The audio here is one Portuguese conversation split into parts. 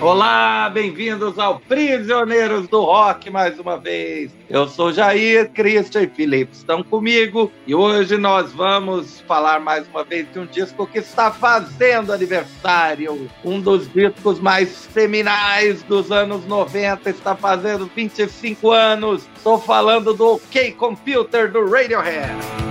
Olá, bem-vindos ao Prisioneiros do Rock mais uma vez. Eu sou Jair, Christian e Felipe estão comigo e hoje nós vamos falar mais uma vez de um disco que está fazendo aniversário. Um dos discos mais seminais dos anos 90 está fazendo 25 anos. Estou falando do OK Computer do Radiohead.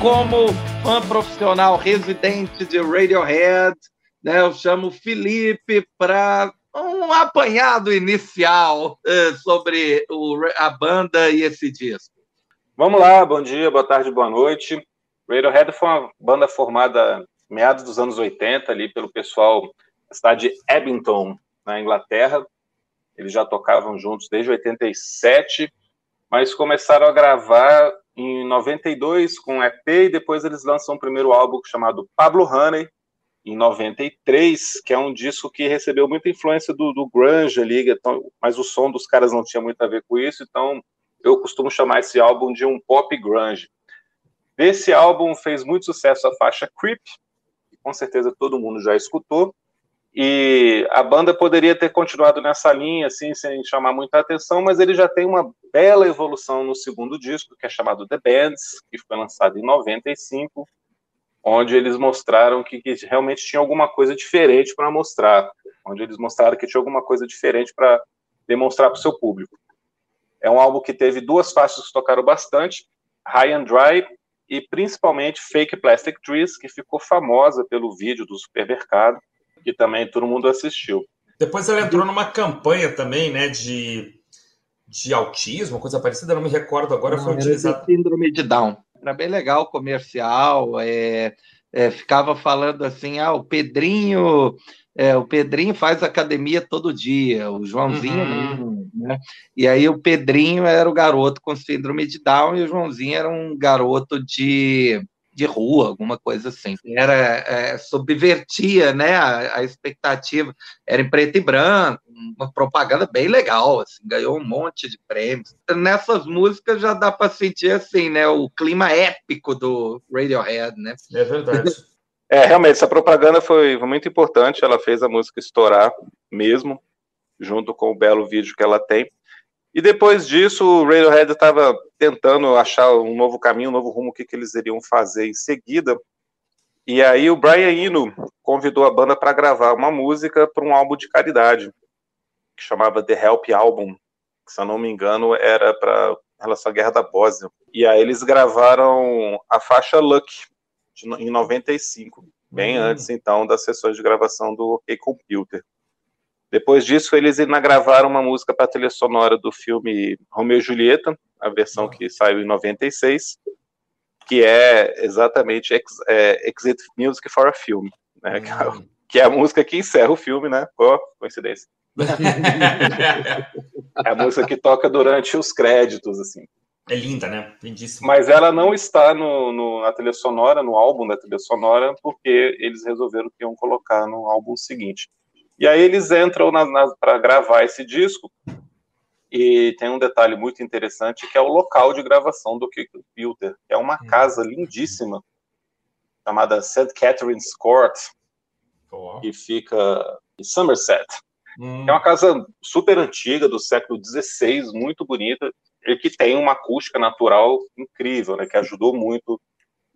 Como fã profissional residente de Radiohead, né, eu chamo Felipe para um apanhado inicial uh, sobre o, a banda e esse disco. Vamos lá, bom dia, boa tarde, boa noite. Radiohead foi uma banda formada meados dos anos 80 ali pelo pessoal da cidade de Abington, na Inglaterra. Eles já tocavam juntos desde 87, mas começaram a gravar em 92 com EP e depois eles lançam o primeiro álbum chamado Pablo Honey em 93, que é um disco que recebeu muita influência do, do grunge ali, então, mas o som dos caras não tinha muito a ver com isso, então eu costumo chamar esse álbum de um pop grunge. Desse álbum fez muito sucesso a faixa Creep, que com certeza todo mundo já escutou, e a banda poderia ter continuado nessa linha, assim, sem chamar muita atenção, mas ele já tem uma bela evolução no segundo disco, que é chamado The Bands, que foi lançado em 95, onde eles mostraram que, que realmente tinha alguma coisa diferente para mostrar, onde eles mostraram que tinha alguma coisa diferente para demonstrar para o seu público. É um álbum que teve duas faixas que tocaram bastante, High and Dry e principalmente Fake Plastic Trees, que ficou famosa pelo vídeo do supermercado, que também todo mundo assistiu. Depois ela entrou numa campanha também, né, de, de autismo, coisa parecida, não me recordo agora, não, foi utilizado. Síndrome de Down. Era bem legal o comercial, é, é, ficava falando assim, ah, o Pedrinho, é, o Pedrinho faz academia todo dia, o Joãozinho uhum. né? E aí o Pedrinho era o garoto com síndrome de Down e o Joãozinho era um garoto de de rua, alguma coisa assim. Era é, subvertia, né, a, a, expectativa. Era em preto e branco, uma propaganda bem legal, assim, ganhou um monte de prêmios. Nessas músicas já dá para sentir assim, né, o clima épico do Radiohead, né? É verdade. É, realmente, essa propaganda foi muito importante, ela fez a música estourar mesmo, junto com o belo vídeo que ela tem. E depois disso, o Radiohead estava tentando achar um novo caminho, um novo rumo, o que, que eles iriam fazer em seguida. E aí o Brian Eno convidou a banda para gravar uma música para um álbum de caridade, que chamava The Help Album, que, se eu não me engano, era para relação à Guerra da Bósnia. E aí eles gravaram a faixa Luck, de, em 95, bem hum. antes, então, das sessões de gravação do OK Computer. Depois disso, eles ainda gravaram uma música para a trilha sonora do filme Romeu e Julieta, a versão que saiu em 96, que é exatamente ex, é, Exit Music for a Film, né? Hum. Que é a música que encerra o filme, né? Oh, coincidência. é a música que toca durante os créditos, assim. É linda, né? Lindíssima. Mas ela não está no, no, na trilha sonora, no álbum da trilha sonora, porque eles resolveram que iam colocar no álbum seguinte. E aí eles entram para gravar esse disco, e tem um detalhe muito interessante que é o local de gravação do Kick Filter, que é uma hum. casa lindíssima, chamada St. Catherine's Court, oh. que fica em Somerset. Hum. É uma casa super antiga, do século XVI, muito bonita, e que tem uma acústica natural incrível, né, que ajudou muito,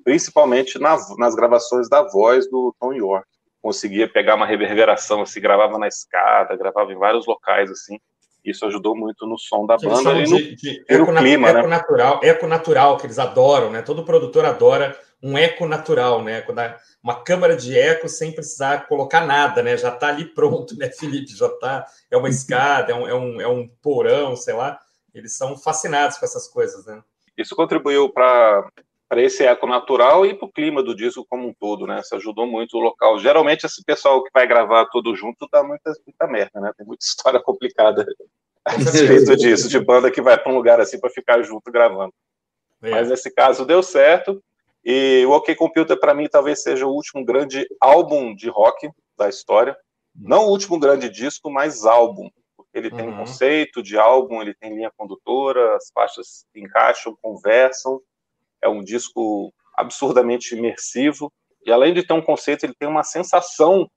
principalmente na, nas gravações da voz do Tom York conseguia pegar uma reverberação, assim, gravava na escada, gravava em vários locais, assim. Isso ajudou muito no som da banda e no, de, de e no clima, eco né? Natural, eco natural, que eles adoram, né? Todo produtor adora um eco natural, né? Uma câmara de eco sem precisar colocar nada, né? Já está ali pronto, né, Felipe? Já está. É uma escada, é um, é, um, é um porão, sei lá. Eles são fascinados com essas coisas, né? Isso contribuiu para para esse eco natural e para o clima do disco como um todo, né? Isso ajudou muito o local. Geralmente, esse pessoal que vai gravar todo junto dá muita, muita merda, né? Tem muita história complicada a respeito disso, de banda que vai para um lugar assim para ficar junto gravando. É. Mas nesse caso deu certo. E o OK Computer, para mim, talvez seja o último grande álbum de rock da história. Não o último grande disco, mas álbum. Porque ele tem uhum. um conceito de álbum, ele tem linha condutora, as faixas encaixam, conversam. É um disco absurdamente imersivo. E além de ter um conceito, ele tem uma sensação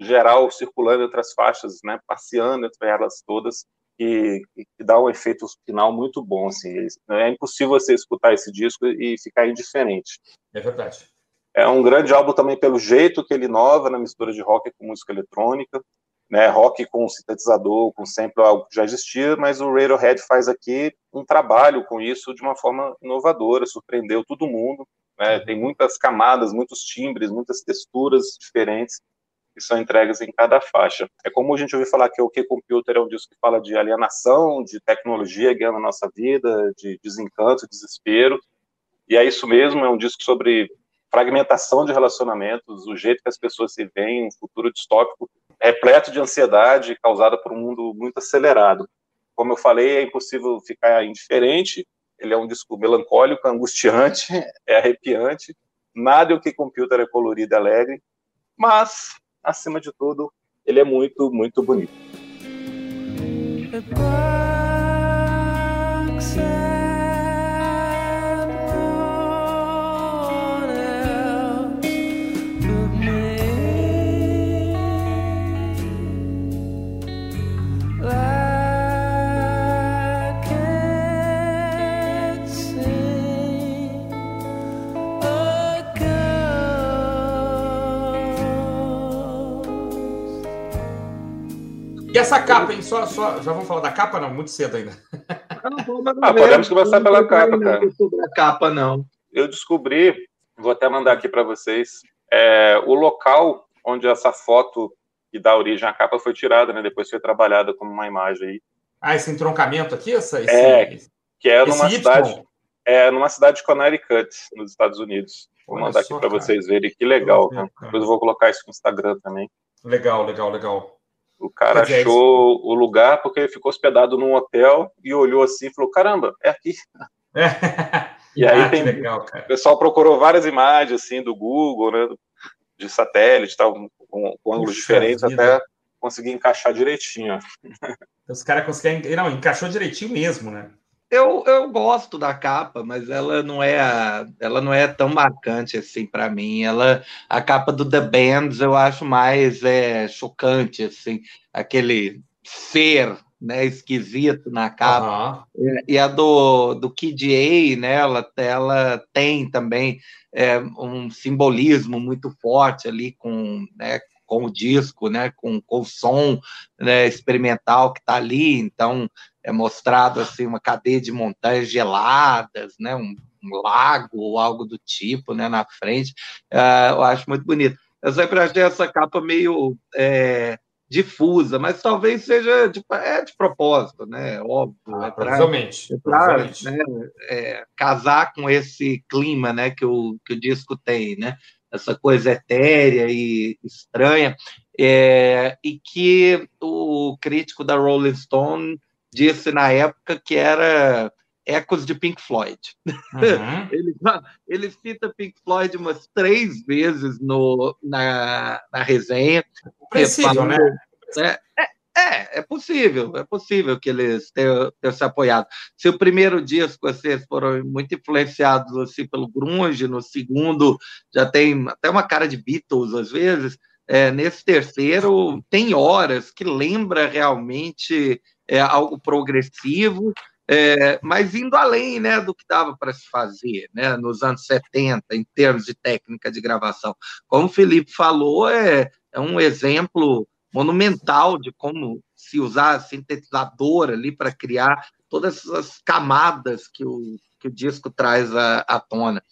geral circulando entre as faixas, né, passeando entre elas todas, que, que, dá um efeito final muito bom. Assim. É impossível você escutar esse disco e ficar indiferente. É verdade. É um grande álbum também pelo jeito que ele inova na mistura de rock com música eletrônica, né? Rock com sintetizador, com sempre algo que já existia, mas o Radiohead faz aqui um trabalho com isso de uma forma inovadora, surpreendeu todo mundo. Né? Tem muitas camadas, muitos timbres, muitas texturas diferentes que são entregues em cada faixa. É como a gente ouviu falar que o Que Computer é um disco que fala de alienação, de tecnologia guiando a nossa vida, de desencanto, desespero. E é isso mesmo, é um disco sobre fragmentação de relacionamentos, o jeito que as pessoas se veem, um futuro distópico repleto de ansiedade causada por um mundo muito acelerado. Como eu falei, é impossível ficar indiferente, ele é um disco melancólico, angustiante, é arrepiante, nada o que computer é colorido e alegre, mas acima de tudo, ele é muito, muito bonito. Essa capa, hein? Só, só, já vamos falar da capa, não? Muito cedo ainda. ah, podemos começar pela capa, cara. Sobre a capa, não. Eu descobri, vou até mandar aqui para vocês, é, o local onde essa foto que dá origem à capa foi tirada, né? Depois foi trabalhada como uma imagem aí. Ah, esse entroncamento aqui? Essa, esse, é, que é numa cidade. É numa cidade de Connecticut, nos Estados Unidos. Vou Olha mandar aqui para vocês verem que legal. Ver, Depois eu vou colocar isso no Instagram também. Legal, legal, legal. O cara é achou o lugar porque ele ficou hospedado num hotel e olhou assim e falou: caramba, é aqui. É. E aí ah, tem. Legal, o pessoal procurou várias imagens assim do Google, né? De satélite, tal, com, com ângulos diferentes, vida. até conseguir encaixar direitinho. Os caras conseguiram. Não, encaixou direitinho mesmo, né? Eu, eu gosto da capa, mas ela não é ela não é tão marcante assim para mim. Ela a capa do The Bands eu acho mais é, chocante assim, aquele ser né, esquisito na capa. Uhum. E a do, do Kid A, né, ela, ela tem também é, um simbolismo muito forte ali com, né, com o disco, né, com, com o som né, experimental que está ali. Então, é mostrado assim uma cadeia de montanhas geladas, né, um, um lago ou algo do tipo, né, na frente. Uh, eu acho muito bonito. Eu sempre achei essa capa meio é, difusa, mas talvez seja de, é de propósito, né? Óbvio. Ah, é provavelmente. É pra, né, é, casar com esse clima, né, que o, que o disco tem, né? Essa coisa etérea e estranha, é, e que o crítico da Rolling Stone disse na época que era ecos de Pink Floyd. Uhum. ele, ele cita Pink Floyd umas três vezes no, na, na resenha. Possível, né? É, é, é, é, possível, é possível que eles tenham, tenham, se apoiado. Se o primeiro disco vocês foram muito influenciados assim, pelo grunge, no segundo já tem até uma cara de Beatles às vezes, é, nesse terceiro tem horas que lembra realmente é, algo progressivo, é, mas indo além né, do que dava para se fazer né, nos anos 70, em termos de técnica de gravação. Como o Felipe falou, é, é um exemplo monumental de como se usar sintetizador ali para criar todas essas camadas que o, que o disco traz à, à tona.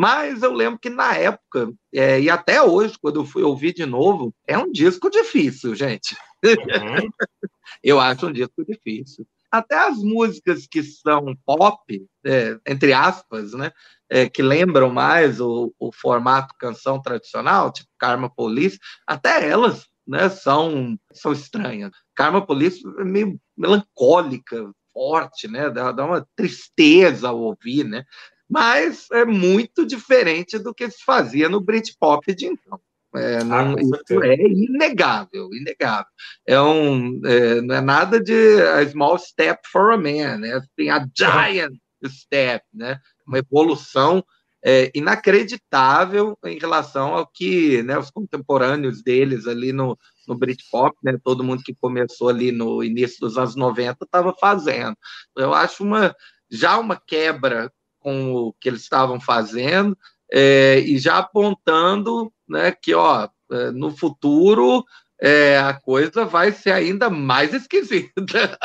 Mas eu lembro que na época, é, e até hoje, quando eu fui ouvir de novo, é um disco difícil, gente. Uhum. eu acho um disco difícil. até as músicas que são pop, é, entre aspas, né? É, que lembram mais o, o, formato canção tradicional, tipo Karma Police, até elas né, são, são estranhas. Karma Police é meio melancólica, forte, né? Dá, dá uma tristeza ao ouvir, né? Mas é muito diferente do que se fazia no Britpop de então. É, ah, não, ah, isso é inegável, inegável. É um, é, não é nada de a small step for a man, né? Tem a giant step, né? Uma evolução é, inacreditável em relação ao que né, os contemporâneos deles ali no, no Britpop, né, todo mundo que começou ali no início dos anos 90 estava fazendo. Eu acho uma já uma quebra com o que eles estavam fazendo é, e já apontando né, que ó, é, no futuro é, a coisa vai ser ainda mais esquisita.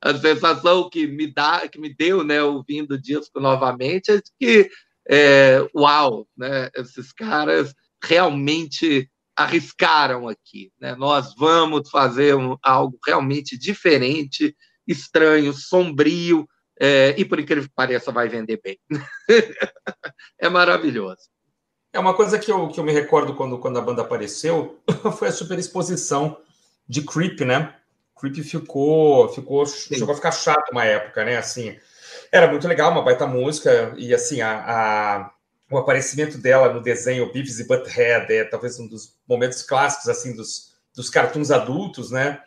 A sensação que me dá, que me deu, né, ouvindo o disco novamente, é de que, é, uau, né, esses caras realmente arriscaram aqui. Né? Nós vamos fazer um, algo realmente diferente, estranho, sombrio, é, e por incrível que pareça, vai vender bem. é maravilhoso. É uma coisa que eu, que eu me recordo quando, quando a banda apareceu foi a super exposição de Creep, né? Creep ficou, ficou chegou a ficar chato uma época, né? Assim, era muito legal, uma baita música, e assim, a, a o aparecimento dela no desenho Beavis e Butthead é talvez um dos momentos clássicos assim dos, dos cartoons adultos, né?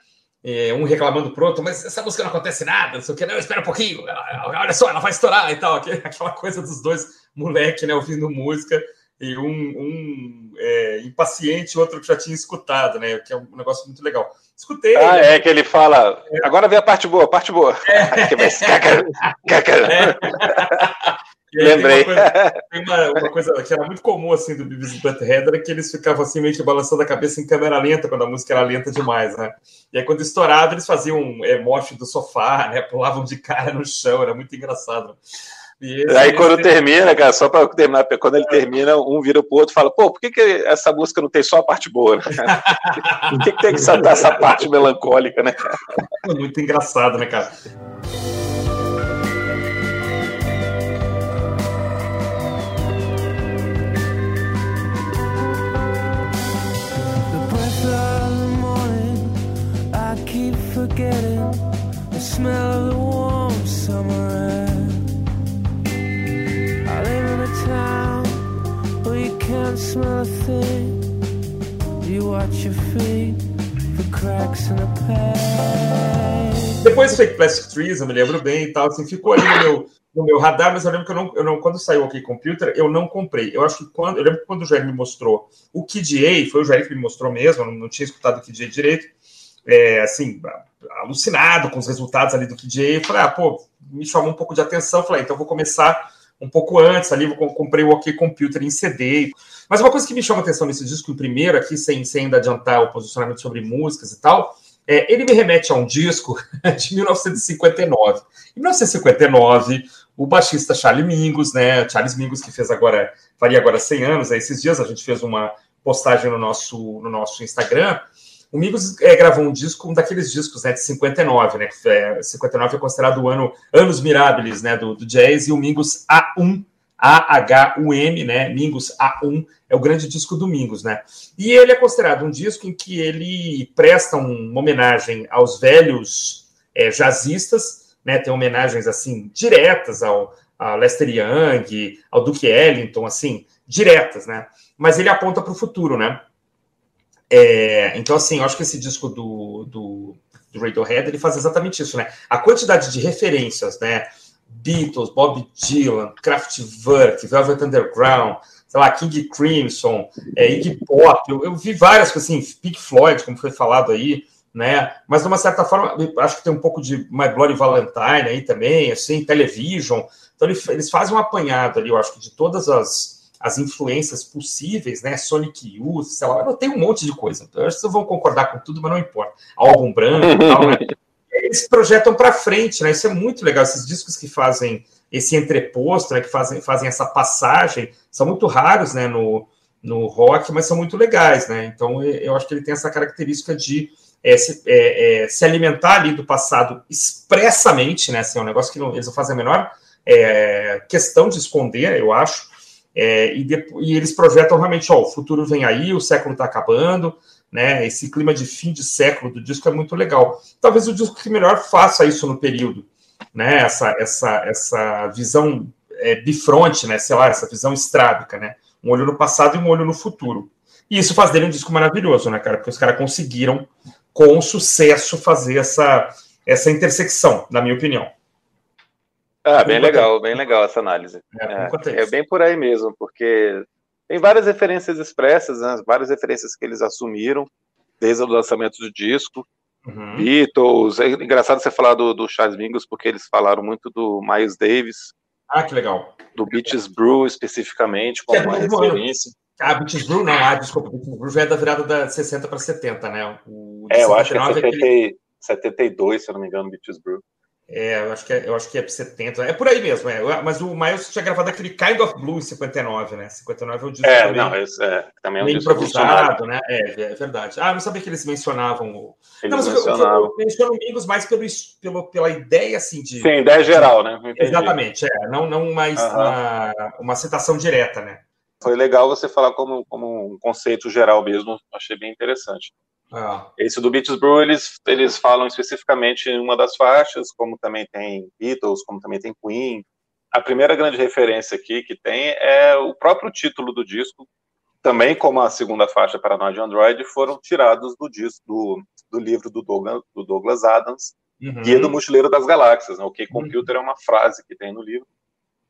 É, um reclamando pro outro, mas essa música não acontece nada, não sei o que, não, espera um pouquinho, olha só, ela vai estourar e tal, aquela coisa dos dois moleque, né, ouvindo música, e um, um é, impaciente, outro que já tinha escutado, né, que é um negócio muito legal. Escutei. Ah, né? é que ele fala, agora vem a parte boa, a parte boa. É. Lembrei. Tem, uma coisa, tem uma, uma coisa, que era muito comum assim do Beavis e Butthead era que eles ficavam assim meio que balançando a cabeça em câmera lenta quando a música era lenta demais, né? E aí quando estourava eles faziam é, do sofá, né? Pulavam de cara no chão, era muito engraçado. E esse, aí quando termina, cara, só para terminar, quando ele termina, um vira pro outro e fala, pô, por que, que essa música não tem só a parte boa? Né? por que, que tem que saltar essa parte melancólica, né? Muito engraçado, né, cara? Smell of the warm summer air. I live in a town where you can't smell a thing. You watch your feet for cracks in. Depois Fake Plastic Trees, eu me lembro bem e tal, assim, ficou ali no meu, no meu radar, mas eu lembro que eu não, eu não quando saiu aqui Computer, eu não comprei. Eu acho que quando, eu lembro que quando o Jair me mostrou o KDA, foi o Jair que me mostrou mesmo, eu não, não tinha escutado o KDA direito, é, assim, alucinado com os resultados ali do KJ. Falei, ah, pô, me chamou um pouco de atenção. Falei, ah, então vou começar um pouco antes ali, comprei o OK Computer em CD. Mas uma coisa que me chama atenção nesse disco, o primeiro aqui, sem, sem ainda adiantar o posicionamento sobre músicas e tal, é, ele me remete a um disco de 1959. Em 1959, o baixista Charlie Mingus, né, Charles Mingus, que fez agora, faria agora 100 anos, aí, esses dias a gente fez uma postagem no nosso, no nosso Instagram, o Migos é, gravou um disco, um daqueles discos né, de 59, né? É, 59 é considerado o ano Anos Mirabilis né, do, do jazz, e o Mingos A1, A-H-U-M, né? Mingos A1 é o grande disco do Mingos, né? E ele é considerado um disco em que ele presta uma homenagem aos velhos é, jazzistas, né? Tem homenagens assim diretas ao a Lester Young, ao Duke Ellington, assim, diretas, né? Mas ele aponta para o futuro, né? É, então, assim, eu acho que esse disco do, do, do Radiohead ele faz exatamente isso, né? A quantidade de referências, né? Beatles, Bob Dylan, Kraftwerk, Velvet Underground, sei lá, King Crimson, é, Iggy Pop, eu, eu, vi várias coisas assim, Pink Floyd, como foi falado aí, né? Mas de uma certa forma, acho que tem um pouco de My Bloody Valentine aí também, assim, Television. Então eles fazem um apanhado ali, eu acho que de todas as as influências possíveis, né? Sonic Youth, sei lá, tem um monte de coisa. Então, acho que vocês vão concordar com tudo, mas não importa. Álbum branco e tal, né? Eles projetam para frente, né? Isso é muito legal. Esses discos que fazem esse entreposto, né? Que fazem, fazem essa passagem, são muito raros, né? No, no rock, mas são muito legais, né? Então, eu acho que ele tem essa característica de é, se, é, é, se, alimentar ali do passado expressamente, né? Assim, é um negócio que não, eles não fazem a menor é, questão de esconder, eu acho. É, e, de, e, eles projetam realmente, ó, o futuro vem aí, o século está acabando, né? Esse clima de fim de século do disco é muito legal. Talvez o disco que melhor faça isso no período, né? Essa, essa, essa visão é, bifronte, né? Sei lá, essa visão estrábica, né? Um olho no passado e um olho no futuro. E isso faz dele um disco maravilhoso, né, cara? Porque os caras conseguiram, com sucesso, fazer essa, essa intersecção, na minha opinião. Ah, bem legal, bem legal essa análise. É, é, é, bem por aí mesmo, porque tem várias referências expressas, né, várias referências que eles assumiram desde o lançamento do disco. Uhum. Beatles, é engraçado você falar do, do Charles Mingus, porque eles falaram muito do Miles Davis. Ah, que legal. Do Beaches Brew, especificamente, como é uma referência. Ah, Beaches Brew não, ah, desculpa, Beaches Brew já é da virada da 60 para 70, né? O é, eu acho que é 70, é aquele... 72, se eu não me engano, Beaches Brew. É, eu acho que é, eu acho que é 70. É por aí mesmo, é. Mas o Miles tinha gravado aquele Kind of Blue em 59, né? 59 é o disco é, também, não, esse é, também é um disco improvisado, né? É, é verdade. Ah, não sabia que eles mencionavam o. Eles não, mas mencionavam. eu, eu, mais pelo, pelo, pela ideia, assim, de. Sim, ideia geral, né? Entendi. Exatamente, é. Não, não mais uma, uma citação direta, né? Foi legal você falar como, como um conceito geral mesmo, achei bem interessante. Ah. Esse do Beatles Brew, eles, eles falam especificamente em uma das faixas, como também tem Beatles, como também tem Queen. A primeira grande referência aqui que tem é o próprio título do disco, também como a segunda faixa Paranoid Android, foram tirados do disco do, do livro do Douglas, do Douglas Adams, uhum. Guia do Mochileiro das Galáxias. Né? O K-Computer uhum. é uma frase que tem no livro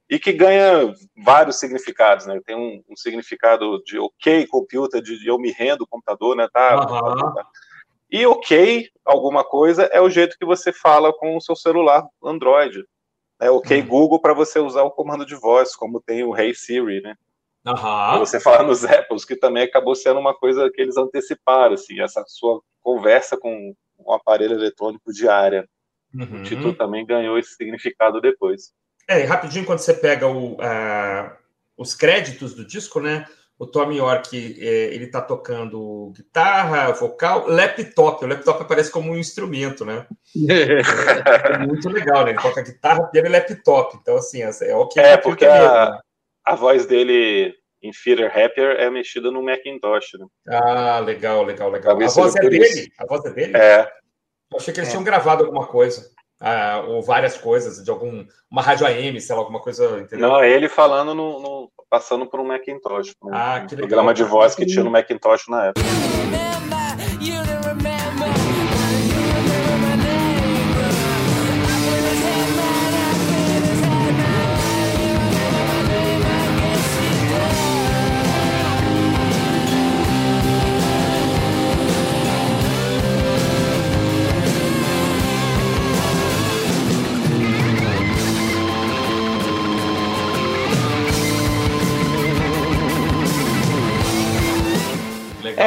e que ganha vários significados, né? Tem um, um significado de ok, computer, de eu me rendo, computador, né? Tá, uhum. tá, E ok, alguma coisa, é o jeito que você fala com o seu celular Android. É ok uhum. Google para você usar o comando de voz, como tem o Hey Siri, né? Uhum. Você fala nos Apples, que também acabou sendo uma coisa que eles anteciparam, assim, essa sua conversa com um aparelho eletrônico diária. Uhum. O título também ganhou esse significado depois. É, rapidinho, quando você pega o, os créditos do disco, né? O Tom York, é, ele tá tocando guitarra, vocal, laptop. O laptop aparece como um instrumento, né? é muito legal, né? Ele toca guitarra, piano e laptop. Então, assim, é, é o que é. porque a, a voz dele em Feeder Happier é mexida no Macintosh, né? Ah, legal, legal, legal. A voz é dele? Isso. A voz é dele? É. Eu achei que eles é. tinham gravado alguma coisa ah, ou várias coisas, de algum uma rádio AM, sei lá, alguma coisa, entendeu? Não, é ele falando no, no passando por um Macintosh, um, ah, um programa de voz que tinha no Macintosh na época.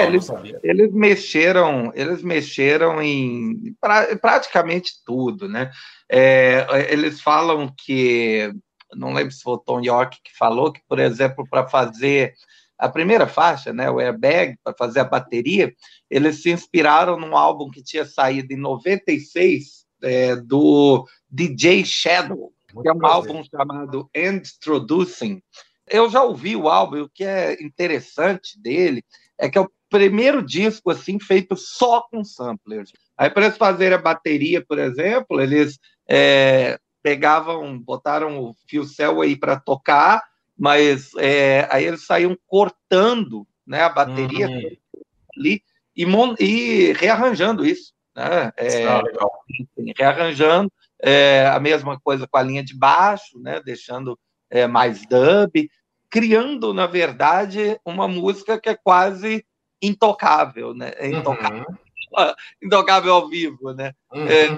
É, eles, eles mexeram, eles mexeram em pra, praticamente tudo, né? É, eles falam que, não lembro se foi o Tom York que falou que, por exemplo, para fazer a primeira faixa, né, o Airbag, para fazer a bateria, eles se inspiraram num álbum que tinha saído em 96 é, do DJ Shadow, Muito que é um prazer. álbum chamado Introducing. Eu já ouvi o álbum, o que é interessante dele é que é o primeiro disco assim feito só com samplers. Aí para eles fazerem a bateria, por exemplo, eles é, pegavam, botaram o fio cell aí para tocar, mas é, aí eles saíam cortando, né, a bateria uhum. ali e, e, rearranjando isso, né? É, ah, legal. Enfim, rearranjando é, a mesma coisa com a linha de baixo, né, deixando é, mais dub, criando na verdade uma música que é quase intocável, né? É intocável, uhum. intocável ao vivo, né? Uhum. É,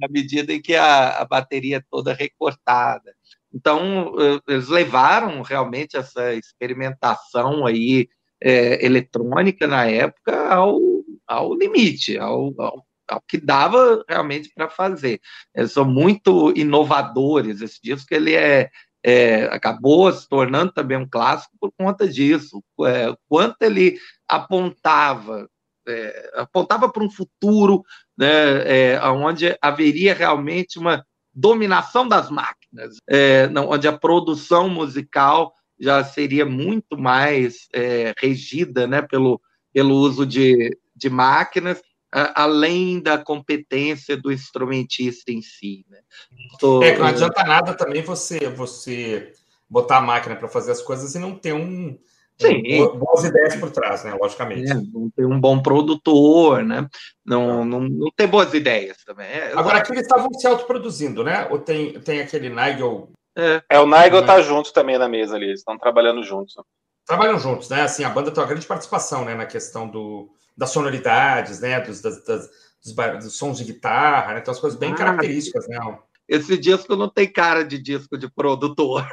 na medida em que a, a bateria é toda recortada. Então, eh, eles levaram realmente essa experimentação aí é, eletrônica na época ao, ao limite, ao, ao, ao que dava realmente para fazer. Eles são muito inovadores. Esse disco ele é, é, acabou se tornando também um clássico por conta disso. É, quanto ele apontava é, apontava para um futuro né, é, onde haveria realmente uma dominação das máquinas, é, não, onde a produção musical já seria muito mais é, regida né, pelo, pelo uso de, de máquinas, a, além da competência do instrumentista em si. Né? É que não adianta nada também você, você botar a máquina para fazer as coisas e não ter um Sim. boas ideias por trás, né? Logicamente. É, não ter um bom produtor, né? Não, não, não ter boas ideias também. É, Agora, aqui eles estavam se autoproduzindo, né? Ou tem, tem aquele Nigel. É, é o Nigel tá junto também na mesa ali, eles estão trabalhando juntos. Trabalham juntos, né? Assim, a banda tem uma grande participação, né? Na questão do, das sonoridades, né? Dos, das, das dos, dos, sons de guitarra, né? Tem umas coisas bem ah, características, né? Esse disco não tem cara de disco de produtor.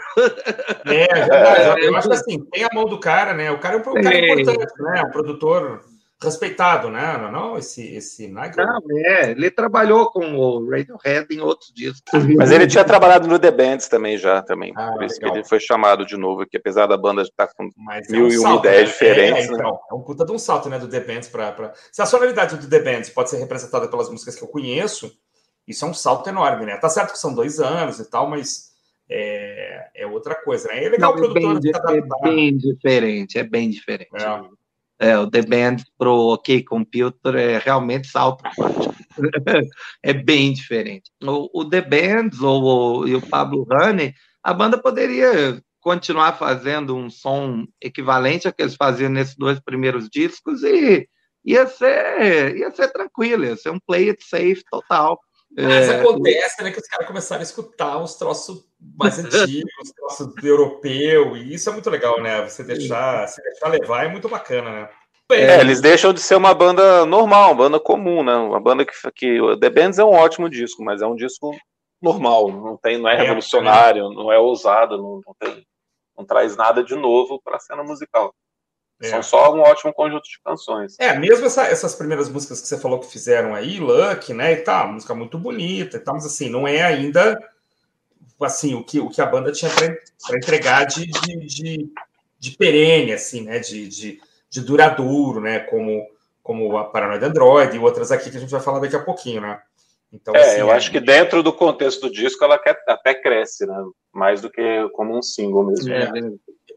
É, é. Eu acho que assim, tem a mão do cara, né? O cara é um, cara importante, né? Um produtor respeitado, né? Não, não esse, esse Nigel. Não, é, ele trabalhou com o Radiohead em outros discos. Mas ele tinha trabalhado no The Bands também já, também. Ah, por isso legal. que ele foi chamado de novo, que apesar da banda estar com Mas mil é um e uma ideias né? diferentes. É, né? então, é um puta de um salto, né, do The Bands para... Pra... Se a sonoridade do The Bands pode ser representada pelas músicas que eu conheço, isso é um salto enorme, né? Tá certo que são dois anos e tal, mas é, é outra coisa, né? É legal Não, o produtor. É bem, é bem diferente, é bem diferente. É. é. o The Band pro OK Computer é realmente salto é bem diferente. O, o The Bands ou o, e o Pablo Honey, a banda poderia continuar fazendo um som equivalente ao que eles faziam nesses dois primeiros discos e ia ser, ia ser tranquilo, ia ser um play it safe total. Mas é, acontece, né, que os caras começaram a escutar uns troços mais antigos, uns troços europeu, e isso é muito legal, né? Você deixar, se deixar levar é muito bacana, né? É, eles deixam de ser uma banda normal, uma banda comum, né? Uma banda que, que The Bands é um ótimo disco, mas é um disco normal, não tem, não é, é revolucionário, é. não é ousado, não, não, tem, não traz nada de novo para a cena musical. É. São só um ótimo conjunto de canções. É, mesmo essa, essas primeiras músicas que você falou que fizeram aí, Luck, né, e tá, música muito bonita e tal, mas assim, não é ainda assim, o que, o que a banda tinha para entregar de, de, de, de, perene, assim, né, de, de, de duradouro, né, como, como a Paranoid Android e outras aqui que a gente vai falar daqui a pouquinho, né. Então, é, assim, eu é... acho que dentro do contexto do disco ela até cresce, né? Mais do que como um single mesmo. É, né?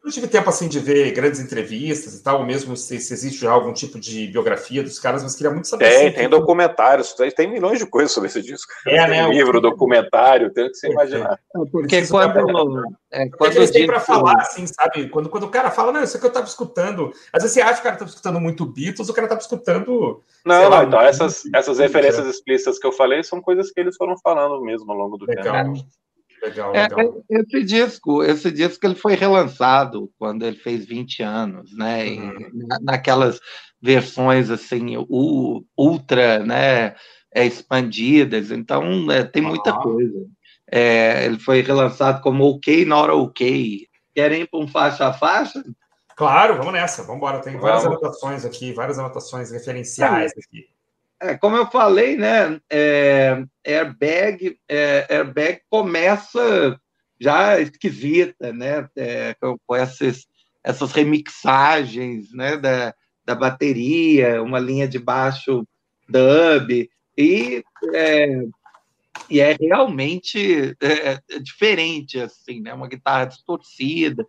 Não tive tempo assim de ver grandes entrevistas e tal, ou mesmo se, se existe já algum tipo de biografia dos caras, mas queria muito saber. Tem, assim, tem documentários, tem milhões de coisas sobre esse disco. É, tem né? livro, documentário, tem o que você imaginar. É, porque quando. É, quando eles têm para falar, assim, sabe? Quando, quando o cara fala, não, isso aqui eu estava escutando. Às vezes você acha que o cara estava escutando muito Beatles, o cara estava escutando. Não, não, lá, então essas, essas referências explícitas que eu falei são coisas que eles foram falando mesmo ao longo do Legal. tempo. Legal, legal. É, esse disco, esse disco ele foi relançado quando ele fez 20 anos, né? Uhum. naquelas versões assim, o, ultra, né? É, expandidas, então é, tem muita ah. coisa. É, ele foi relançado como OK Not OK. Querem ir para um faixa a faixa? Claro, vamos nessa, vamos embora. Tem várias vamos. anotações aqui, várias anotações referenciais aqui. É, como eu falei, né? É, airbag, é, airbag começa já esquisita, né? É, com essas, essas remixagens, né? Da, da bateria, uma linha de baixo dub e é, e é realmente é, é diferente assim, né? Uma guitarra distorcida.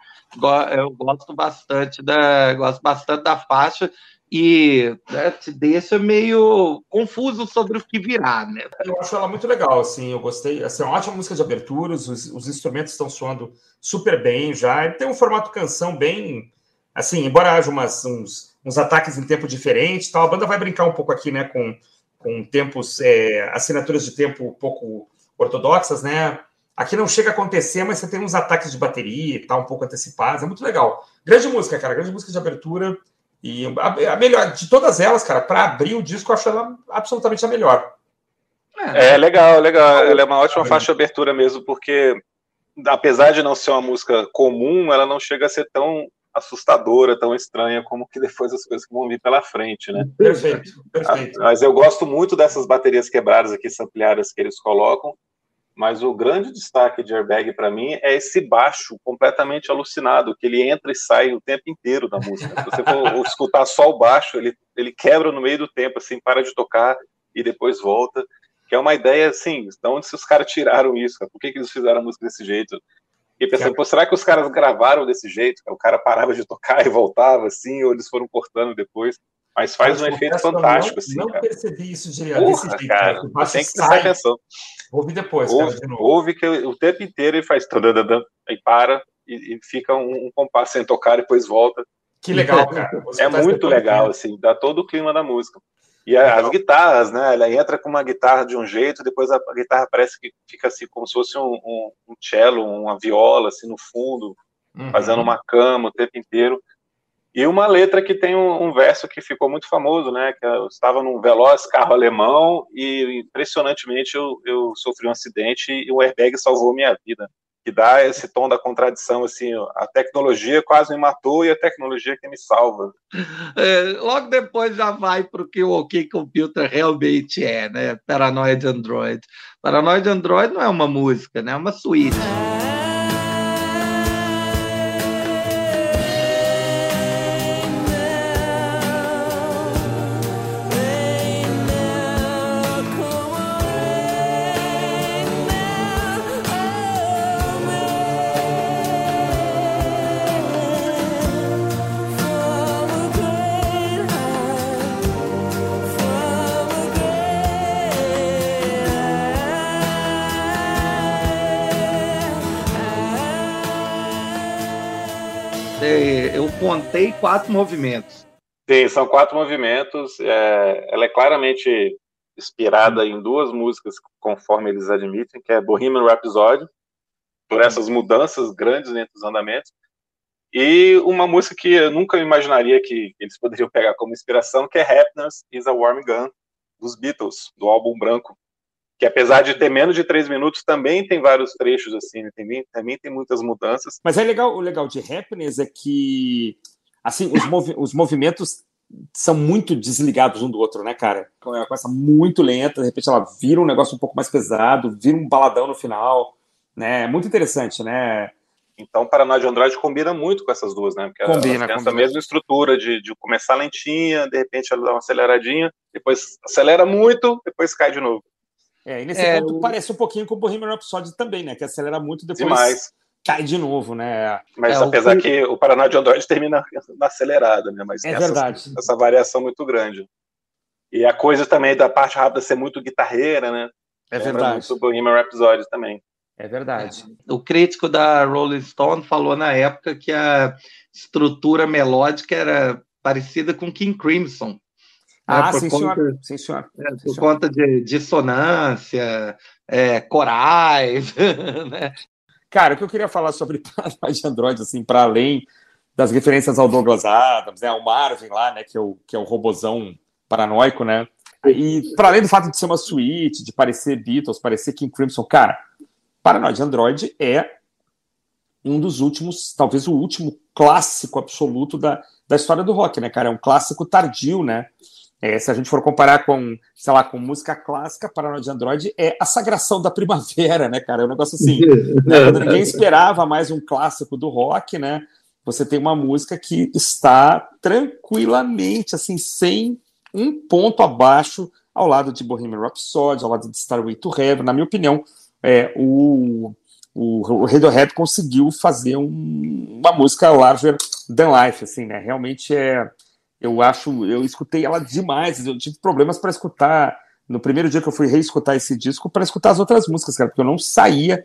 Eu gosto bastante da gosto bastante da faixa e né, te deixa meio confuso sobre o que virá, né? Eu acho ela muito legal, assim, eu gostei, assim, é uma ótima música de abertura, os, os instrumentos estão soando super bem já, tem um formato canção bem, assim, embora haja umas, uns, uns ataques em tempo diferente, tal, a banda vai brincar um pouco aqui, né, com, com tempos, é, assinaturas de tempo um pouco ortodoxas, né, Aqui não chega a acontecer, mas você tem uns ataques de bateria e tal, um pouco antecipados. É muito legal. Grande música, cara. Grande música de abertura. E a, a melhor de todas elas, cara, para abrir o disco, eu acho ela absolutamente a melhor. É, é legal, legal. Ela é uma ótima faixa de abertura mesmo, porque apesar de não ser uma música comum, ela não chega a ser tão assustadora, tão estranha como que depois as coisas que vão vir pela frente, né? Perfeito, perfeito. Mas eu gosto muito dessas baterias quebradas aqui, ampliadas que eles colocam. Mas o grande destaque de Airbag para mim é esse baixo completamente alucinado, que ele entra e sai o tempo inteiro da música. Se você for escutar só o baixo, ele, ele quebra no meio do tempo, assim, para de tocar e depois volta, que é uma ideia, assim, de onde os caras tiraram isso, cara? por que, que eles fizeram a música desse jeito? E pensando, pô, será que os caras gravaram desse jeito? O cara parava de tocar e voltava, assim, ou eles foram cortando depois? Mas faz um efeito fantástico, não, assim. Não cara. percebi isso Porra, desse jeito. Cara, cara. tem que prestar atenção. Ouve depois, ouve, cara, de novo. Ouve que o tempo inteiro ele faz aí para e, e fica um, um, compasso sem tocar e depois volta. Que legal, cara. Você é muito legal, assim, dá todo o clima da música. E as guitarras, né? Ela entra com uma guitarra de um jeito, depois a, a guitarra parece que fica assim, como se fosse um, um, um cello, uma viola, assim, no fundo, uhum. fazendo uma cama o tempo inteiro. E uma letra que tem um, um, verso que ficou muito famoso, né? Que eu estava num veloz carro alemão e impressionantemente eu, eu sofri um acidente e o airbag salvou minha vida. Que dá esse tom da contradição, assim, a tecnologia quase me matou e a tecnologia que me salva. É, logo depois já vai para o que o OK Computer realmente é, né? Paranoid Android. Paranoid Android não é uma música, né? É uma suíte. Quatro movimentos. Sim, são quatro movimentos. É, ela é claramente inspirada em duas músicas, conforme eles admitem, que é Bohemian Rhapsody, por essas mudanças grandes entre os andamentos, e uma música que eu nunca imaginaria que eles poderiam pegar como inspiração, que é Happiness is a Warm Gun, dos Beatles, do álbum branco que apesar de ter menos de três minutos, também tem vários trechos assim, também, também tem muitas mudanças. Mas é legal, o legal de Happiness é que assim, os, movi os movimentos são muito desligados um do outro, né, cara? Ela começa muito lenta, de repente ela vira um negócio um pouco mais pesado, vira um baladão no final, né? É muito interessante, né? Então, Paraná de Andrade combina muito com essas duas, né? Porque combina, ela tem essa mesma estrutura de, de começar lentinha, de repente ela dá uma aceleradinha, depois acelera muito, depois cai de novo. É, e nesse é, ponto o... parece um pouquinho com o Bohemian Rhapsody também, né? Que acelera muito depois Demais. Cai de novo, né? Mas é, apesar o... que o Paraná de Android termina na acelerada, né? Mas é essa, verdade. essa variação muito grande. E a coisa também da parte rápida ser muito guitarreira, né? É verdade. O Bohemian Rhapsody também. É verdade. O crítico da Rolling Stone falou na época que a estrutura melódica era parecida com King Crimson. Né, ah, sim, conta, senhor. sim, senhor. É, por senhor. conta de dissonância, é, corais, né? Cara, o que eu queria falar sobre Paranoid Android, assim, para além das referências ao Douglas Adams, né, ao Marvin lá, né, que é o, que é o robozão paranoico, né? E para além do fato de ser uma suíte, de parecer Beatles, parecer King Crimson, cara, Paranoid Android é um dos últimos, talvez o último clássico absoluto da, da história do rock, né, cara? É um clássico tardio, né? É, se a gente for comparar com, sei lá, com música clássica, Paranoia de Android é a sagração da primavera, né, cara? É um negócio assim, né? quando ninguém esperava mais um clássico do rock, né? Você tem uma música que está tranquilamente, assim, sem um ponto abaixo ao lado de Bohemian Rhapsody, ao lado de Starway to Heaven. Na minha opinião, é, o, o, Radiohead conseguiu fazer um, uma música larger than life, assim, né? Realmente é eu acho, eu escutei ela demais. Eu tive problemas para escutar no primeiro dia que eu fui reescutar esse disco para escutar as outras músicas, cara, porque eu não saía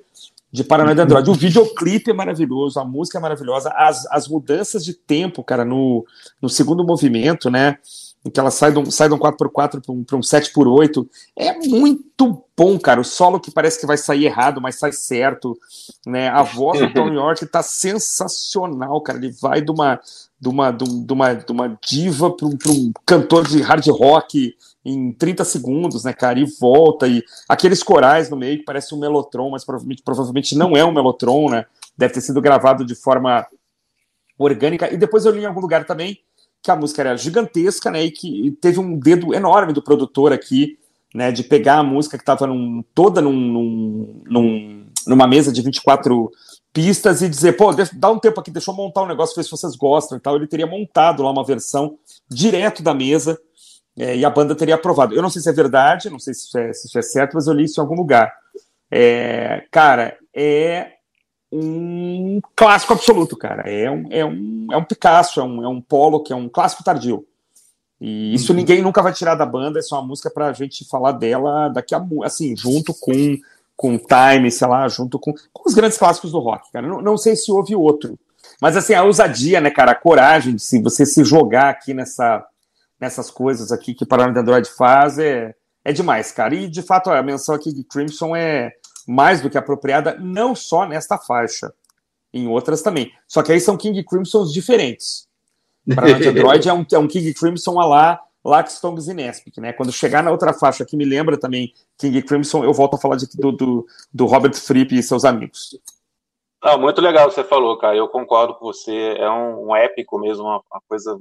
de Paranoia de Android. O videoclipe é maravilhoso, a música é maravilhosa, as, as mudanças de tempo, cara, no, no segundo movimento, né? Em que ela sai de um, sai de um 4x4 para um, um 7x8. É muito bom, cara. O solo que parece que vai sair errado, mas sai certo. Né? A voz do Tony York tá sensacional, cara. Ele vai de uma, de uma, de uma, de uma diva para um, um cantor de hard rock em 30 segundos, né, cara, e volta, e aqueles corais no meio que parece um melotron, mas provavelmente, provavelmente não é um melotron, né, deve ter sido gravado de forma orgânica, e depois eu li em algum lugar também que a música era gigantesca, né, e que teve um dedo enorme do produtor aqui né, de pegar a música que estava num, toda num, num, num, numa mesa de 24 pistas e dizer, pô, dá um tempo aqui, deixa eu montar um negócio, ver se vocês gostam e tal. Ele teria montado lá uma versão direto da mesa é, e a banda teria aprovado. Eu não sei se é verdade, não sei se isso é, se isso é certo, mas eu li isso em algum lugar. É, cara, é um clássico absoluto, cara. É um, é um, é um Picasso, é um, é um Polo, que é um clássico tardio. E isso uhum. ninguém nunca vai tirar da banda, é só uma música pra gente falar dela daqui a assim, junto com com Time, sei lá, junto com, com os grandes clássicos do rock, cara. Não, não sei se houve outro. Mas assim, a ousadia, né, cara, a coragem de se você se jogar aqui nessa nessas coisas aqui que Paranoid Android faz é, é demais, cara. E de fato a menção aqui de Crimson é mais do que apropriada, não só nesta faixa, em outras também. Só que aí são King Crimsons diferentes. Paranoid Android é um, é um King Crimson a lá Laxtongs e Nespic, né? Quando chegar na outra faixa que me lembra também King Crimson, eu volto a falar de, do, do, do Robert Fripp e seus amigos. Não, muito legal o que você falou, cara. Eu concordo com você. É um, um épico mesmo, uma, uma coisa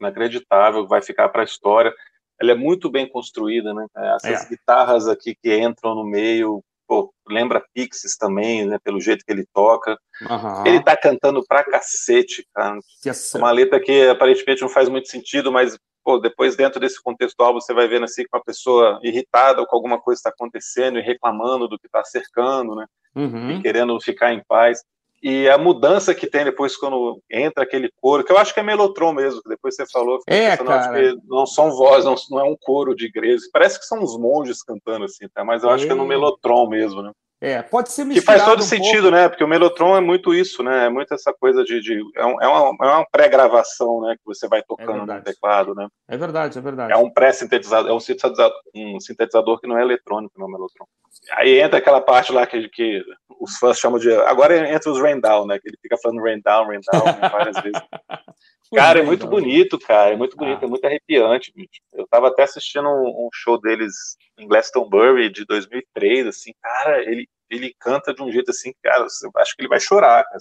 inacreditável, vai ficar para a história. Ela é muito bem construída, né? Essas é. guitarras aqui que entram no meio, pô, lembra Pixies também, né? Pelo jeito que ele toca. Uhum. Ele tá cantando pra cacete, cara. Yes. Uma letra que aparentemente não faz muito sentido, mas pô, depois dentro desse contextual você vai vendo assim que uma pessoa irritada com alguma coisa está acontecendo e reclamando do que está cercando, né? Uhum. E querendo ficar em paz. E a mudança que tem depois quando entra aquele coro, que eu acho que é melotron mesmo, que depois você falou, é, cara. não são vozes, não, não, é um coro de igreja, parece que são os monges cantando assim, tá? mas eu acho que é no é. melotron mesmo, né? É, pode ser Que faz todo um sentido, pouco. né? Porque o Melotron é muito isso, né? É muito essa coisa de. de é, um, é, uma, é uma pré-gravação, né? Que você vai tocando é no teclado, né? É verdade, é verdade. É um pré-sintetizador, é um sintetizador, um sintetizador que não é eletrônico, não Melotron. Aí entra aquela parte lá que, que os fãs chamam de. Agora entra os down, né? Que ele fica falando down, rain down várias vezes. Cara, é muito bonito, cara. É muito bonito, ah. é muito arrepiante. Bicho. Eu tava até assistindo um, um, show deles em Glastonbury de 2003, assim, cara, ele, ele canta de um jeito assim, cara, eu acho que ele vai chorar. Cara.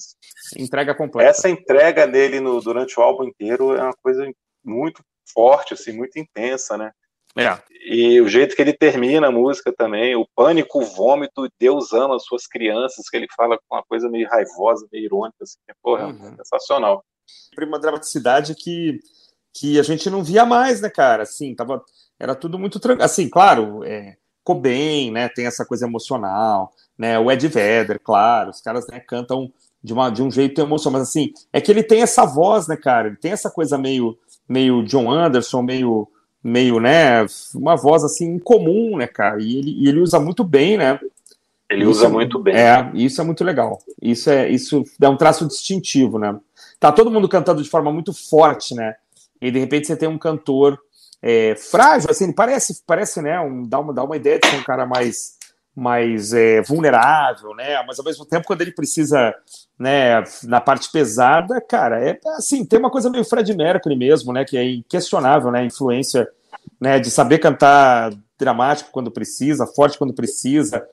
Entrega completa. Essa entrega dele no, durante o álbum inteiro é uma coisa muito forte, assim, muito intensa, né? É. E o jeito que ele termina a música também, o pânico, o vômito, Deus ama as suas crianças, que ele fala com uma coisa meio raivosa, meio irônica, assim, porra, uhum. sensacional. Uma dramaticidade que, que a gente não via mais, né, cara? Assim, tava, era tudo muito tranquilo. Assim, claro, é, Cobain, né, tem essa coisa emocional, né, o Ed Vedder, claro, os caras né, cantam de, uma, de um jeito emocional, mas assim, é que ele tem essa voz, né, cara, ele tem essa coisa meio, meio John Anderson, meio, meio, né, uma voz assim comum, né, cara, e ele, e ele usa muito bem, né, ele isso, usa é muito bem. É, isso é muito legal. Isso é isso dá um traço distintivo, né? Tá todo mundo cantando de forma muito forte, né? E de repente você tem um cantor é, frágil, assim, parece, parece, né? Um, dá, uma, dá uma ideia de ser um cara mais, mais é, vulnerável, né? Mas ao mesmo tempo, quando ele precisa, né, na parte pesada, cara, é assim, tem uma coisa meio Fred Mercury mesmo, né? Que é inquestionável, né? A influência, né? De saber cantar dramático quando precisa, forte quando precisa,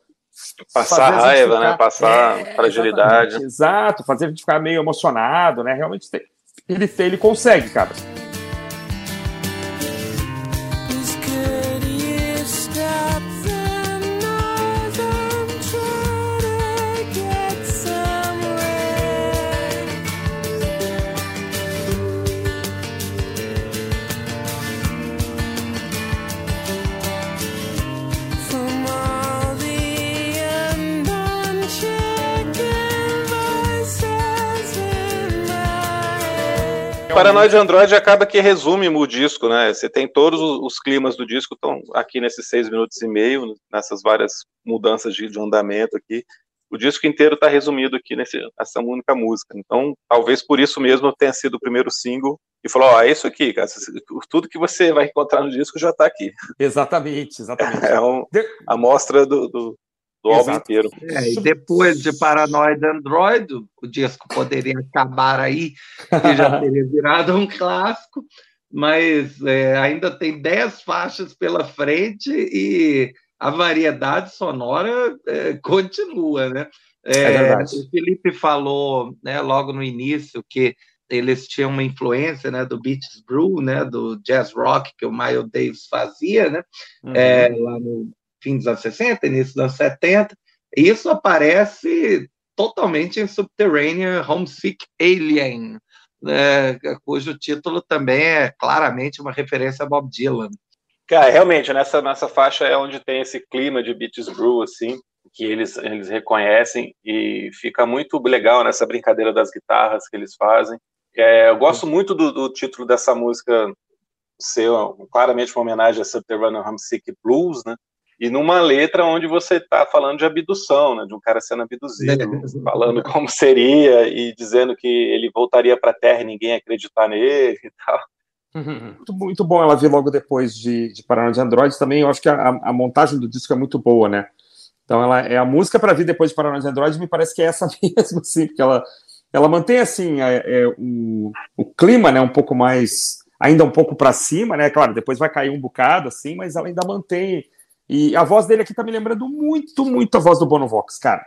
Passar raiva, ficar, né? Passar é, fragilidade. Exato, fazer a gente ficar meio emocionado, né? Realmente ele, ele consegue, cara. Paranoid Android acaba que resume o disco, né? Você tem todos os climas do disco, estão aqui nesses seis minutos e meio, nessas várias mudanças de, de andamento aqui. O disco inteiro está resumido aqui nesse, nessa única música. Então, talvez por isso mesmo tenha sido o primeiro single e falou: Ó, oh, é isso aqui, cara. Tudo que você vai encontrar no disco já está aqui. Exatamente, exatamente. É um, a mostra do, do, do álbum inteiro. É, e depois de Paranoid Android, o disco poderia acabar aí e já teria virado um clássico, mas é, ainda tem dez faixas pela frente e a variedade sonora é, continua, né? É, é o Felipe falou né, logo no início que eles tinham uma influência, né, do Beatles Brew, né, do jazz rock que o Miles Davis fazia, né, uhum. é, lá no fim dos anos 60, início dos anos 70. Isso aparece totalmente em Subterranean Homesick Alien, né, cujo título também é claramente uma referência a Bob Dylan. Cara, realmente, nessa, nessa faixa é onde tem esse clima de Beatles Brew, assim, que eles, eles reconhecem e fica muito legal nessa brincadeira das guitarras que eles fazem. É, eu gosto muito do, do, título dessa música ser claramente uma homenagem a Subterranean Homesick Blues, né? E numa letra onde você está falando de abdução, né? De um cara sendo abduzido, falando como seria e dizendo que ele voltaria para a Terra e ninguém ia acreditar nele e tal. Muito, muito bom ela vir logo depois de, de Paranoia de Android também. Eu acho que a, a montagem do disco é muito boa, né? Então ela é a música para vir depois de Paranoia de Android, me parece que é essa mesmo, assim, porque ela, ela mantém assim é, é, o, o clima, né, um pouco mais, ainda um pouco para cima, né? Claro, depois vai cair um bocado, assim, mas ela ainda mantém. E a voz dele aqui tá me lembrando muito, muito a voz do Bono Vox, cara.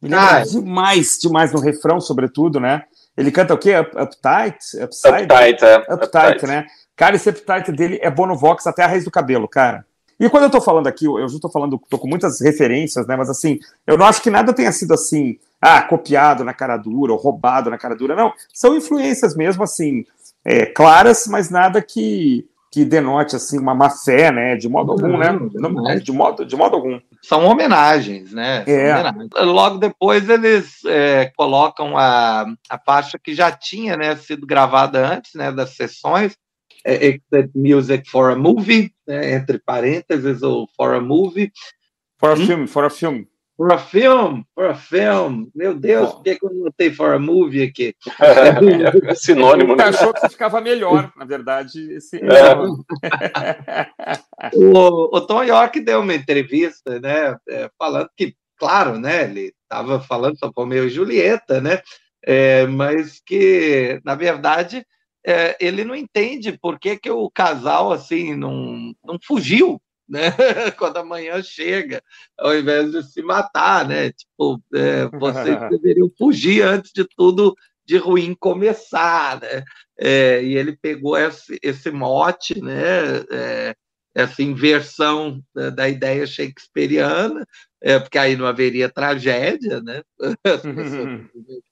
Me lembra ah, demais, demais no refrão, sobretudo, né? Ele canta o quê? Up, uptight? Upside? Uptight, é. Uptight, uptight, né? Cara, esse uptight dele é Bono Vox até a raiz do cabelo, cara. E quando eu tô falando aqui, eu já tô falando, tô com muitas referências, né? Mas assim, eu não acho que nada tenha sido assim, ah, copiado na cara dura ou roubado na cara dura. Não, são influências mesmo, assim, é, claras, mas nada que, que denote assim uma má fé, né? De modo algum, né? Não, de modo, de modo algum. São homenagens, né? É. Homenagens. Logo depois eles é, colocam a, a faixa que já tinha né, sido gravada antes, né? Das sessões, é, Exit Music for a Movie, né, entre parênteses, ou For a Movie. For a hum? film, for a film. For a film, for a film. Meu Deus, por que, eu não botei for a movie aqui? É, é sinônimo. Né? achou que ficava melhor, na verdade. Esse... É. o, o Tom York deu uma entrevista, né, é, falando que, claro, né, ele estava falando sobre Romeu e Julieta, né, é, mas que, na verdade, é, ele não entende por que, que o casal assim não, não fugiu né? quando amanhã chega, ao invés de se matar, né? Tipo, é, vocês deveriam fugir antes de tudo de ruim começar, né? É, e ele pegou esse, esse mote, né? É, essa inversão da, da, ideia shakespeariana, é, porque aí não haveria tragédia, né? As pessoas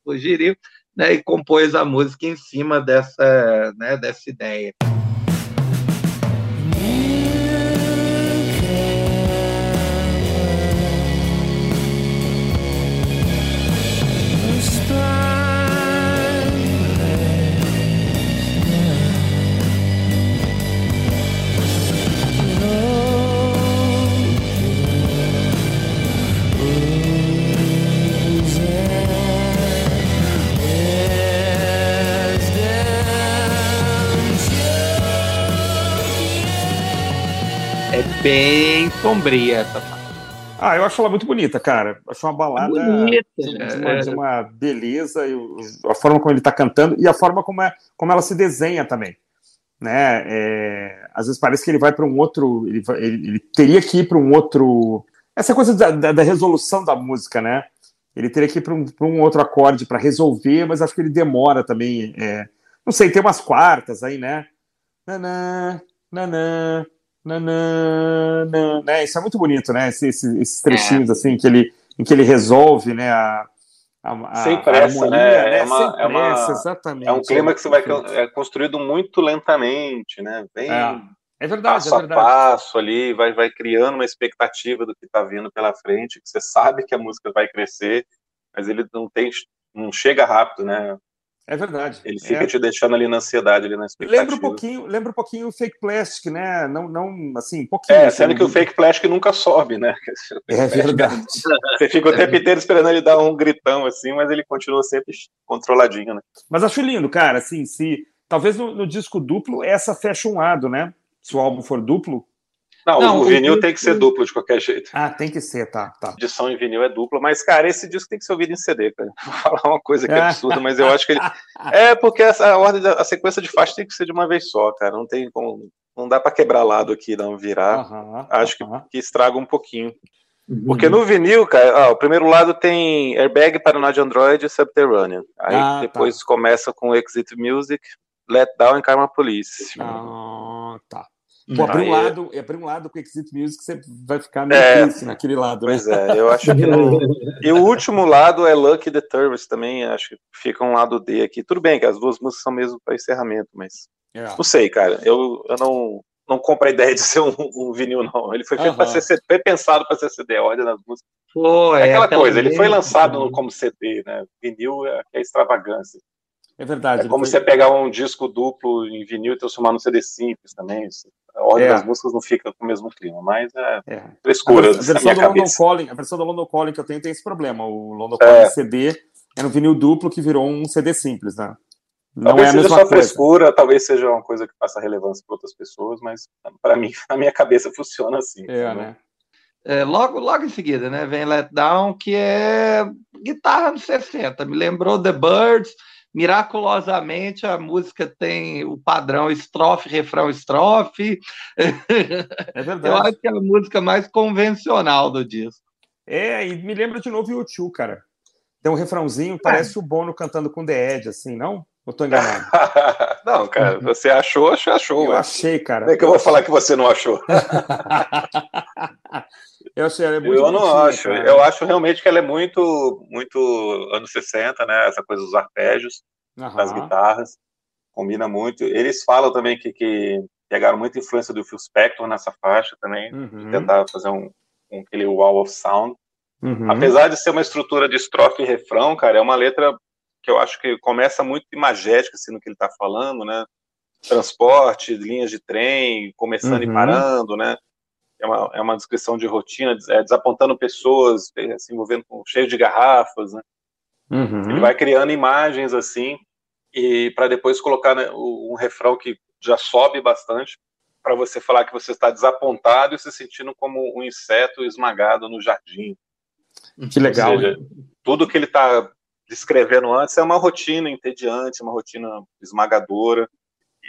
fugiriam né, e compôs a música em cima dessa, né, dessa ideia. Bem sombria essa faixa. Ah, eu acho ela muito bonita, cara. Acho uma balada bonita, de, uma, de, uma, beleza, a forma como ele está cantando e a forma como, é, como ela se desenha também. Né? É, às vezes parece que ele vai para um outro. Ele, ele, ele, teria que ir para um outro. Essa coisa da, da, da, resolução da música, né? Ele teria que ir para um, um outro acorde para resolver, mas acho que ele demora também. É, não sei, tem umas quartas aí, né? Nanã, nanã, nanana, né? Isso é muito bonito, né? Esses, esses trechinhos é. assim que ele, em que ele resolve, né? A, a, Sem pressa, harmonia, né? né? É, uma, Sem é, uma, pressa, exatamente. é um clima que você vai é construído muito lentamente, né? Bem é. É verdade, passo é verdade. a passo ali, vai, vai criando uma expectativa do que está vindo pela frente, que você sabe que a música vai crescer, mas ele não tem, não chega rápido, né? É verdade. Ele fica é. te deixando ali na ansiedade, ali na expectativa. Lembra um pouquinho, lembra um pouquinho o fake plastic, né? Não, não assim, um pouquinho. É, sendo assim, que o fake plastic nunca sobe, né? É verdade. Você fica o tempo inteiro esperando ele dar um gritão assim, mas ele continua sempre controladinho, né? Mas acho lindo, cara, assim, se talvez no, no disco duplo essa fecha um lado, né? Se o álbum for duplo, não, não o vinil o... tem que ser duplo de qualquer jeito. Ah, tem que ser, tá, tá. A edição em vinil é dupla, mas, cara, esse disco tem que ser ouvido em CD, cara. Vou falar uma coisa que é absurda, mas eu acho que ele. É, porque essa, a ordem, a sequência de faixas tem que ser de uma vez só, cara. Não tem como. Não dá para quebrar lado aqui, não virar. Uh -huh, acho uh -huh. que, que estraga um pouquinho. Uhum. Porque no vinil, cara, ó, o primeiro lado tem Airbag, Paranoid Android e Subterranean. Aí ah, tá. depois tá. começa com Exit Music, Let Down e Karma Police. Ah, tá. Pô, abrir um, lado, abrir um lado com Exit Music, você vai ficar meio é, naquele lado. Né? Pois é, eu acho que não. e o último lado é Lucky the Turvis também, acho que fica um lado D aqui. Tudo bem que as duas músicas são mesmo para encerramento, mas. É. Não sei, cara. Eu, eu não, não compro a ideia de ser um, um vinil, não. Ele foi feito para ser foi pensado para ser CD, a ordem das músicas. Pô, é, é aquela coisa, ele foi lançado no, como CD, né? Vinil é, é extravagância. É verdade. É como foi... você pegar um disco duplo em vinil e transformar num CD simples também. A ordem é. das músicas não fica com o mesmo clima, mas é, é. frescura. A, versão do London Calling, a versão do London Calling que eu tenho tem esse problema. O London Calling é. CD é um vinil duplo que virou um CD simples, né? Não talvez é a seja só coisa. frescura, talvez seja uma coisa que faça relevância para outras pessoas, mas para mim, na minha cabeça, funciona assim. É, né? É, logo, logo em seguida, né, vem Let Down, que é guitarra nos 60. Me lembrou The Birds, miraculosamente a música tem o padrão estrofe, refrão, estrofe. É verdade. Eu acho que é a música mais convencional do disco. É, e me lembra de novo o YouTube, cara. Tem um refrãozinho, parece é. o Bono cantando com The Edge, assim, não? Ou tô enganado? não, cara, você achou, achou, achou. Eu achei, cara. Como é que eu vou falar que você não achou? eu achei, ela é muito Eu não acho. Cara. Eu acho realmente que ela é muito, muito anos 60, né? Essa coisa dos arpejos, uhum. das guitarras. Combina muito. Eles falam também que, que pegaram muita influência do Phil Spector nessa faixa também, uhum. tentar fazer um, um aquele wall of sound. Uhum. Apesar de ser uma estrutura de estrofe e refrão, cara, é uma letra que eu acho que começa muito imagética assim, no que ele está falando, né? Transporte, linhas de trem, começando uhum. e parando, né? É uma, é uma descrição de rotina, é, desapontando pessoas, é, se envolvendo com cheio de garrafas, né? Uhum. Ele vai criando imagens assim e para depois colocar né, um refrão que já sobe bastante para você falar que você está desapontado e se sentindo como um inseto esmagado no jardim. Que legal. Seja, tudo que ele está descrevendo antes é uma rotina entediante, uma rotina esmagadora,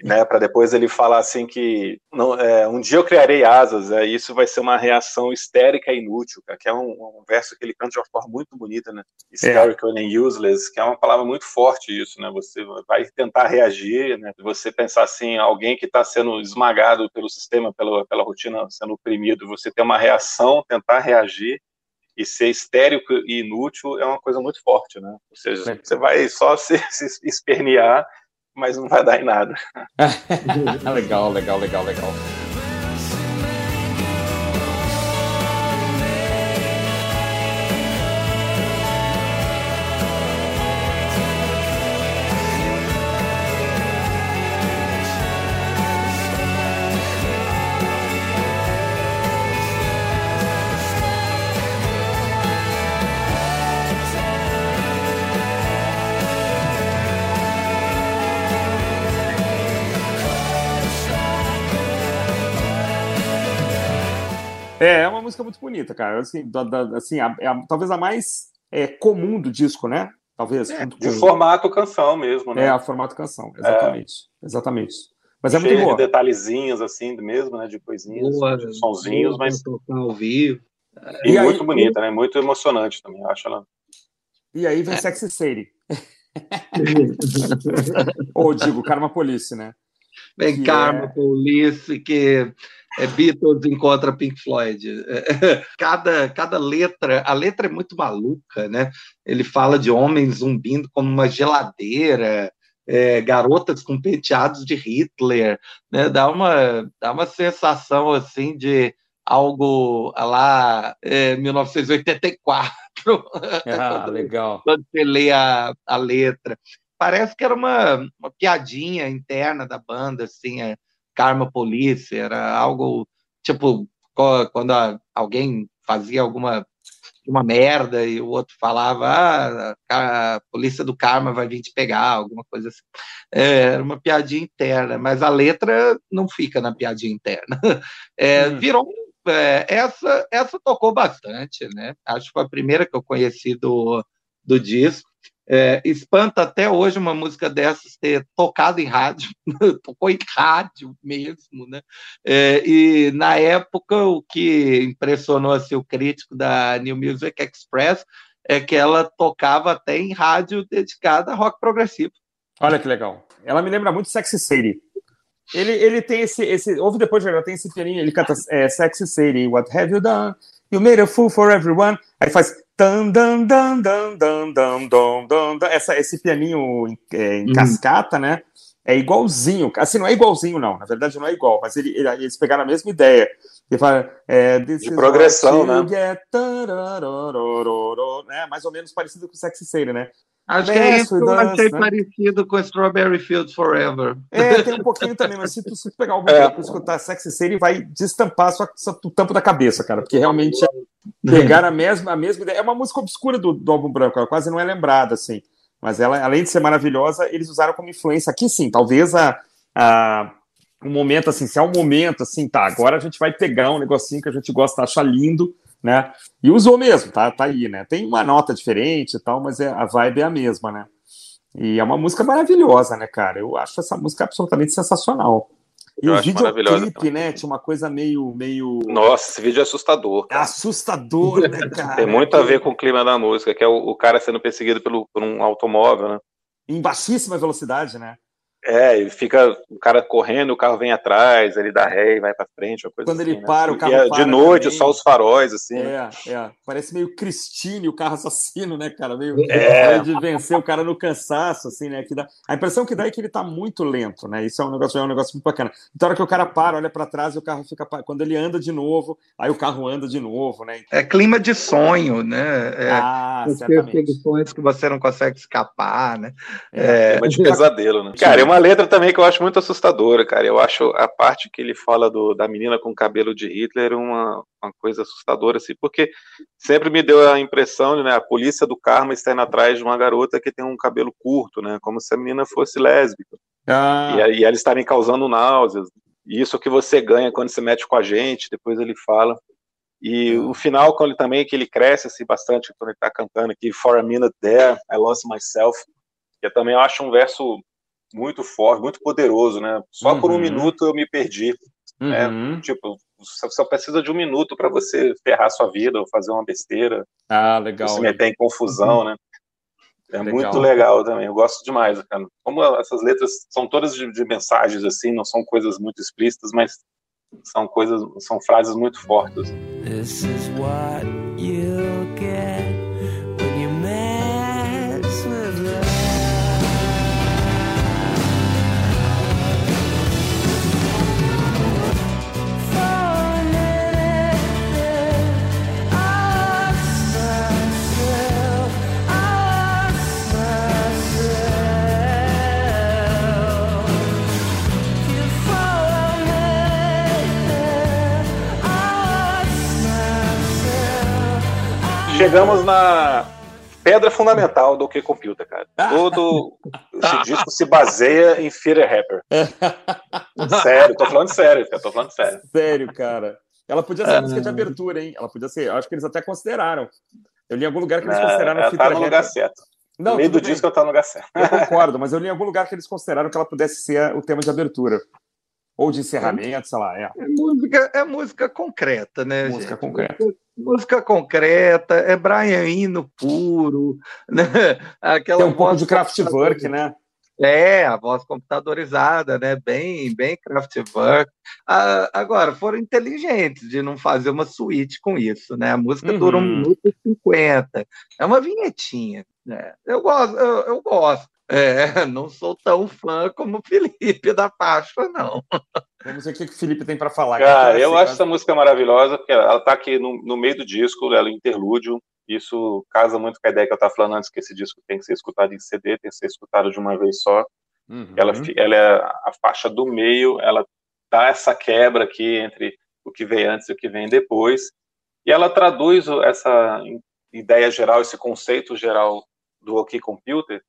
né, para depois ele falar assim que não, é, um dia eu criarei asas, é, isso vai ser uma reação histérica e inútil, cara, que é um, um, verso que ele canta de uma forma muito bonita, né, hysterical é. and useless, que é uma palavra muito forte isso, né, você vai tentar reagir, né, você pensar assim, alguém que está sendo esmagado pelo sistema, pela, pela rotina, sendo oprimido, você ter uma reação, tentar reagir, e ser estéreo e inútil é uma coisa muito forte, né? Ou seja, é. você vai só se, se espernear, mas não vai dar em nada. legal, legal, legal, legal. É, é uma música muito bonita, cara. Assim, da, da, assim a, a, talvez a mais é, comum do disco, né? Talvez. É, de formato canção mesmo, né? É, a formato canção, exatamente. É. Exatamente. Mas é muito boa. de detalhezinhos, assim, mesmo, né? De coisinhas, boa, de sonzinhos, boa, mas. Ao vivo. E, e muito aí, bonita, né? Muito emocionante também, acho ela. E aí vem é. Sexy Sadie. Ou digo, Karma Police, né? Vem que Karma é... Police, que é Beatles encontra Pink Floyd. cada, cada letra, a letra é muito maluca, né? Ele fala de homens zumbindo como uma geladeira, é, garotas com penteados de Hitler, né? Dá uma, dá uma sensação assim de algo lá é, 1984. Ah, legal. Quando você lê a, a letra. Parece que era uma, uma piadinha interna da banda, assim, é, Karma Police, era algo tipo quando alguém fazia alguma uma merda e o outro falava ah, a polícia do karma vai vir te pegar, alguma coisa assim. É, era uma piadinha interna, mas a letra não fica na piadinha interna. É, hum. Virou é, essa essa tocou bastante, né? Acho que foi a primeira que eu conheci do, do disco. É, espanta até hoje uma música dessas ter tocado em rádio, tocou em rádio mesmo, né? É, e na época o que impressionou assim, o crítico da New Music Express é que ela tocava até em rádio dedicada a rock progressivo. Olha que legal. Ela me lembra muito Sexy Sadie. Ele, ele tem esse, esse. Ouve depois, já tem esse pianinho, ele canta é, Sexy Sadie, What have you done? You made a fool for everyone. Aí faz. Dan, dan, dan, dan, dan, dan, dan, dan, Essa, esse pianinho é, em uhum. cascata, né? É igualzinho. Assim, não é igualzinho, não. Na verdade, não é igual, mas ele, ele, eles pegaram a mesma ideia. Ele fala. É, De progressão, né? Né? Mais ou menos parecido com o Sexy Sadie, né? Acho que é isso que eu achei né? parecido com Strawberry Fields Forever. É, tem um pouquinho também, mas se tu, se tu pegar o é. para escutar Sexy City, vai destampar só, só o tampo da cabeça, cara, porque realmente é pegar a mesma, a mesma ideia. É uma música obscura do, do álbum branco, ela quase não é lembrada, assim. Mas ela, além de ser maravilhosa, eles usaram como influência. Aqui sim, talvez a, a um momento assim, se é um momento assim, tá, agora a gente vai pegar um negocinho que a gente gosta, acha lindo, né? E usou mesmo, tá, tá aí, né? Tem uma nota diferente e tal, mas é, a vibe é a mesma, né? E é uma música maravilhosa, né, cara? Eu acho essa música absolutamente sensacional. E eu o videoclipe, né? Tinha uma coisa meio, meio. Nossa, esse vídeo é assustador. É assustador, né, cara? Tem muito a ver com o clima da música, que é o, o cara sendo perseguido pelo, por um automóvel, né? Em baixíssima velocidade, né? É, e fica o cara correndo, o carro vem atrás, ele dá ré e vai para frente, uma coisa Quando assim, ele para, né? o carro é, para De noite, também. só os faróis, assim. É, é. Parece meio Christine, o carro assassino, né, cara? Meio é. de vencer o cara no cansaço, assim, né? Que dá... A impressão que dá é que ele tá muito lento, né? Isso é um negócio, é um negócio muito bacana. Então, a hora que o cara para, olha para trás e o carro fica. Quando ele anda de novo, aí o carro anda de novo, né? É clima de sonho, né? É, ah, perseguições que você não consegue escapar, né? É, é... de pesadelo, né? Cara, é uma letra também que eu acho muito assustadora, cara. Eu acho a parte que ele fala do, da menina com cabelo de Hitler uma, uma coisa assustadora, assim, porque sempre me deu a impressão de né, a polícia do karma estar atrás de uma garota que tem um cabelo curto, né? Como se a menina fosse lésbica. Ah. E, e ela estarem causando náuseas. E isso que você ganha quando se mete com a gente, depois ele fala. E o final, quando ele também, que ele cresce assim, bastante, quando ele está cantando aqui, For a Minute There, I Lost Myself, que eu também acho um verso muito forte, muito poderoso, né? Só uhum. por um uhum. minuto eu me perdi. Né? Uhum. Né? Tipo, só precisa de um minuto para você ferrar sua vida ou fazer uma besteira. Ah, legal. Se meter em confusão, uhum. né? É legal. muito legal também. Eu gosto demais, cara. Como essas letras são todas de, de, mensagens assim, não são coisas muito explícitas, mas são coisas, são frases muito fortes. This is what you get. Chegamos na pedra fundamental do que computer, cara. Todo esse disco se baseia em Fear Rapper. sério, tô falando sério, cara, tô falando sério. Sério, cara. Ela podia ser a música de abertura, hein? Ela podia ser. Acho que eles até consideraram. Eu li em algum lugar que eles é, consideraram ela tá no lugar certo. Não, no meio do bem. disco ela tá no lugar certo. Eu concordo, mas eu li em algum lugar que eles consideraram que ela pudesse ser o tema de abertura. Ou de encerramento, sei lá. É, é música, é música concreta, né? Música gente? concreta. Música concreta, é Brian Eno puro, né? Aquela Tem um pouco de Kraftwerk, né? É, a voz computadorizada, né? Bem, bem Kraftwerk. Ah, agora, foram inteligentes de não fazer uma suíte com isso, né? A música uhum. dura um minuto e cinquenta. É uma vinhetinha. Né? Eu gosto, eu, eu gosto. É, não sou tão fã como o Felipe da Páscoa, não. Vamos ver o que o Felipe tem para falar. Cara, eu acho essa música maravilhosa, porque ela está aqui no, no, meio do disco, ela é interlúdio. Isso casa muito com a ideia que eu estava falando antes, que esse disco tem que ser escutado em CD, tem que ser escutado de uma vez só. Uhum. Ela, ela é a faixa do meio, ela dá essa quebra aqui entre o que vem antes e o que vem depois. E ela traduz essa ideia geral, esse conceito geral do OK Computer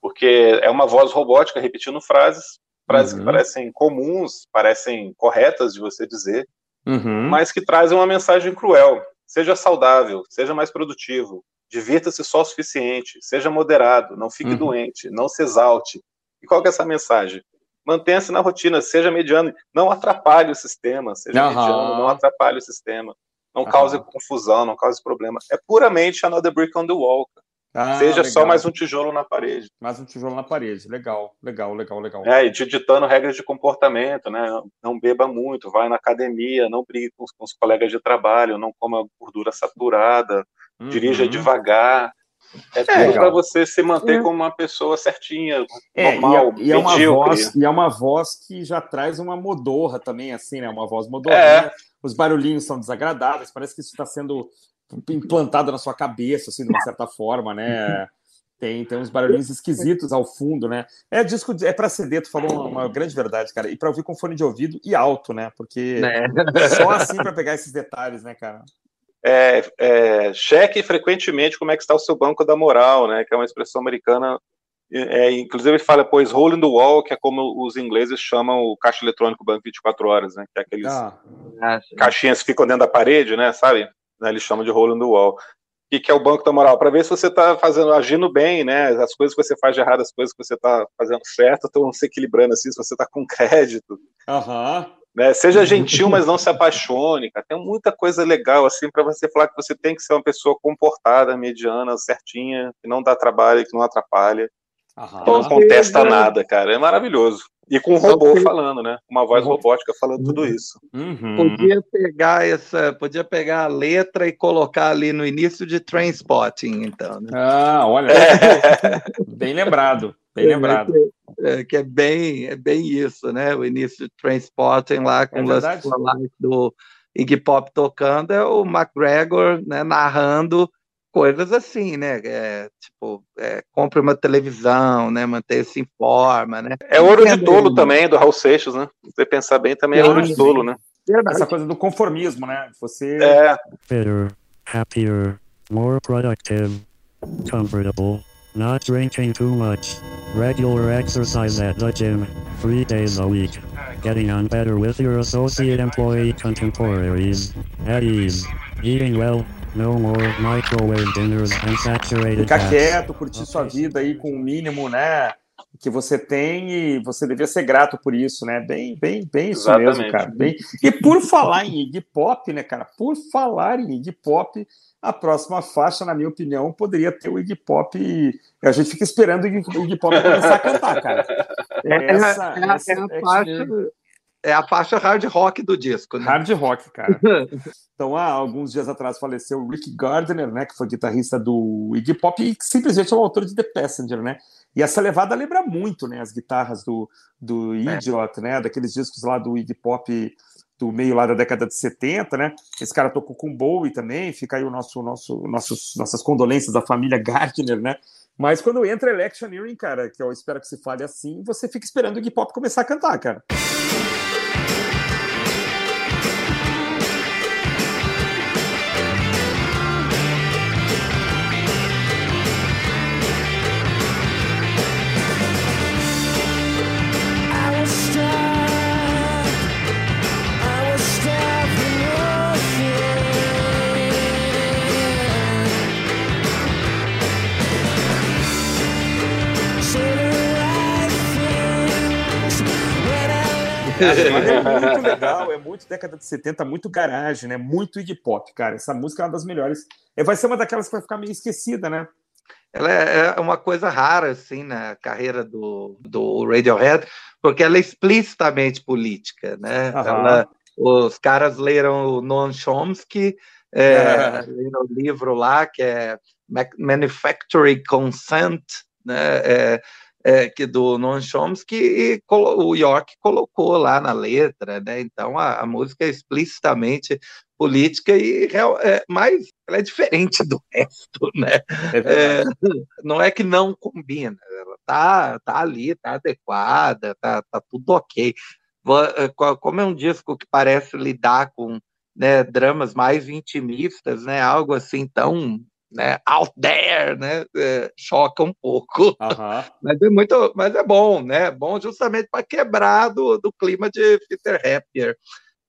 porque é uma voz robótica repetindo frases, frases uhum. que parecem comuns, parecem corretas de você dizer, uhum. mas que trazem uma mensagem cruel. Seja saudável, seja mais produtivo, Divirta-se só o suficiente, seja moderado, não fique uhum. doente, não se exalte. E qual que é essa mensagem? Mantenha-se na rotina, seja mediano, não atrapalhe o sistema, seja mediano, não atrapalhe o sistema. Não cause confusão, não cause problema. É puramente another brick on the wall. Ah, Seja legal. só mais um tijolo na parede. Mais um tijolo na parede. Legal, legal, legal, legal. É, e te ditando regras de comportamento, né? Não beba muito, vai na academia, não brigue com, com os colegas de trabalho, não coma gordura saturada, uhum. dirija devagar. É, é tudo para você se manter é. como uma pessoa certinha, é, normal, e é, e é uma voz E é uma voz que já traz uma modorra também, assim, né? Uma voz modorra. É. Os barulhinhos são desagradáveis, parece que isso está sendo implantado na sua cabeça, assim, de uma certa forma, né? Tem, tem uns barulhinhos esquisitos ao fundo, né? É disco, é para CD, tu falou uma, uma, grande verdade, cara. E para ouvir com fone de ouvido e alto, né? Porque é. só assim para pegar esses detalhes, né, cara? É, é, cheque frequentemente como é que está o seu banco da moral, né? Que é uma expressão americana. É, inclusive ele fala, pois, hole in the wall, que é como os ingleses chamam o caixa eletrônico banco 24 horas, né? Que é aqueles ah, caixinhas que ficam dentro da parede, né? Sabe? Né, eles chamam de hole in the wall. O que, é o banco da moral? Para ver se você está fazendo, agindo bem, né? As coisas que você faz de errado, as coisas que você está fazendo certo, estão se equilibrando assim, se você está com crédito. Uhum. Né? Seja gentil, mas não se apaixone. Cara. Tem muita coisa legal assim para você falar que você tem que ser uma pessoa comportada, mediana, certinha, que não dá trabalho, que não atrapalha. Uhum. Não contesta nada, cara. É maravilhoso. E com um robô que... falando, né? Uma voz robótica falando tudo isso. Uhum. Podia pegar essa, podia pegar a letra e colocar ali no início de Trainspotting, então. Né? Ah, olha, bem lembrado, bem é, lembrado. É, que é bem, é bem isso, né? O início de Trainspotting lá com é o do Iggy Pop tocando é o McGregor, né, narrando coisas assim, né? É, tipo, é, compre uma televisão, né? Manter-se em forma, né? É ouro de tolo também, do Raul Seixas, né? Se você pensar bem, também é ouro de tolo, né? Essa coisa do conformismo, né? Você... É. Better, happier, more productive, comfortable, not drinking too much, regular exercise at the gym, three days a week, getting on better with your associate employee contemporaries, at ease, eating well, no more microwave dinners and saturated Ficar quieto, curtir sua vida aí com o mínimo, né? Que você tem e você devia ser grato por isso, né? Bem, bem, bem isso Exatamente. mesmo, cara. Bem... E por falar em Iggy Pop, né, cara? Por falar em Iggy Pop, a próxima faixa, na minha opinião, poderia ter o Iggy Pop. A gente fica esperando o Iggy Pop começar a cantar, cara. É, essa, é, essa, é a é faixa é a faixa hard rock do disco. Né? Hard rock, cara. então, há alguns dias atrás faleceu o Rick Gardner, né, que foi guitarrista do Iggy Pop e simplesmente é o autor de The Passenger, né? E essa levada lembra muito, né, as guitarras do, do é. Idiot, é. né, daqueles discos lá do Iggy Pop do meio lá da década de 70, né? Esse cara tocou com Bowie também, fica aí o nosso, nosso, nossos, nossas condolências da família Gardner, né? Mas quando entra Electioneering, cara, que eu espero que se fale assim, você fica esperando o Iggy Pop começar a cantar, cara. é muito legal, é muito década de 70, muito garagem, né? Muito Iggy Pop, cara. Essa música é uma das melhores. É, vai ser uma daquelas que vai ficar meio esquecida, né? Ela é, é uma coisa rara, assim, na carreira do, do Radiohead, porque ela é explicitamente política, né? Ela, os caras leram o Noam Chomsky, é, é. leram o livro lá, que é Manufacturing Consent, né? É, é, que do Noam Chomsky e o York colocou lá na letra, né? Então a, a música é explicitamente política e é, mas ela é diferente do resto, né? É é, não é que não combina, ela tá, tá ali, tá adequada, tá, tá tudo ok. É, como é um disco que parece lidar com né, dramas mais intimistas, né? Algo assim tão né, out there, né, é, choca um pouco. Mas é muito, mas é bom, né? Bom justamente para quebrar do, do clima de Peter Happier.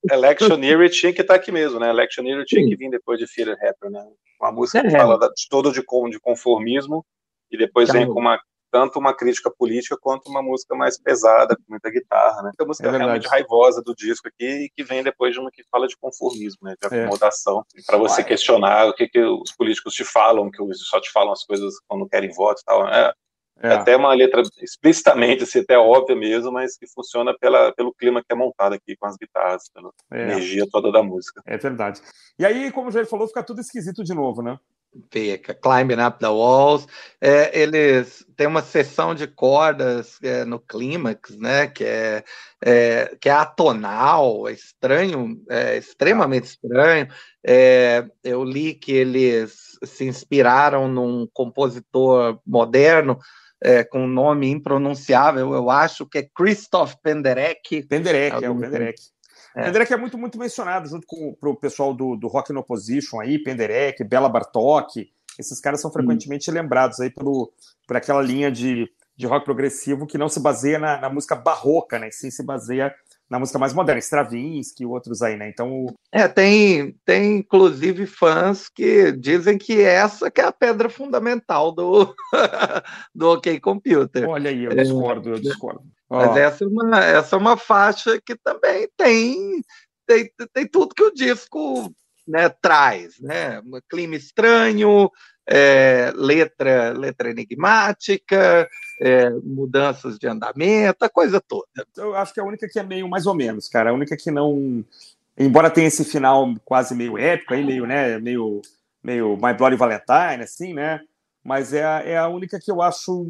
Electioneer tinha que estar tá aqui mesmo, né? Electioneer tinha que vir depois de Peter Happier, né? Uma música é. que fala de todo de, de conformismo e depois vem com uma tanto uma crítica política quanto uma música mais pesada, com muita guitarra, né? A música é realmente raivosa do disco aqui e que vem depois de uma que fala de conformismo, né? De é. acomodação, é. para você questionar o que, que os políticos te falam, que só te falam as coisas quando querem voto e tal. É, é. é. até uma letra explicitamente, assim, até óbvia mesmo, mas que funciona pela, pelo clima que é montado aqui com as guitarras, pela é. energia toda da música. É verdade. E aí, como já falou, fica tudo esquisito de novo, né? Fica, Climbing Up the Walls. É, eles têm uma sessão de cordas é, no clímax, né? Que é, é, que é atonal, é estranho, é extremamente estranho. É, eu li que eles se inspiraram num compositor moderno é, com um nome impronunciável, eu acho que é Christoph Penderecki. Penderecki, é o Penderecki. É. Penderecki é muito, muito mencionado junto com o pessoal do, do Rock no Opposition aí, Penderecki, Bela Bartok. Esses caras são frequentemente hum. lembrados aí pelo, por aquela linha de, de rock progressivo que não se baseia na, na música barroca, né? Sim se baseia na música mais moderna, Stravinsky e outros aí, né? Então. É, tem, tem inclusive fãs que dizem que essa que é a pedra fundamental do, do OK Computer. Olha aí, eu discordo, eu discordo. Mas essa, é uma, essa é uma faixa que também tem, tem, tem tudo que o disco né, traz, né? Um clima estranho, é, letra, letra enigmática, é, mudanças de andamento, a coisa toda. Eu acho que é a única que é meio mais ou menos, cara. A única que não. Embora tenha esse final quase meio épico, aí, meio, né, meio, meio My Bloody Valentine, assim, né? Mas é a, é a única que eu acho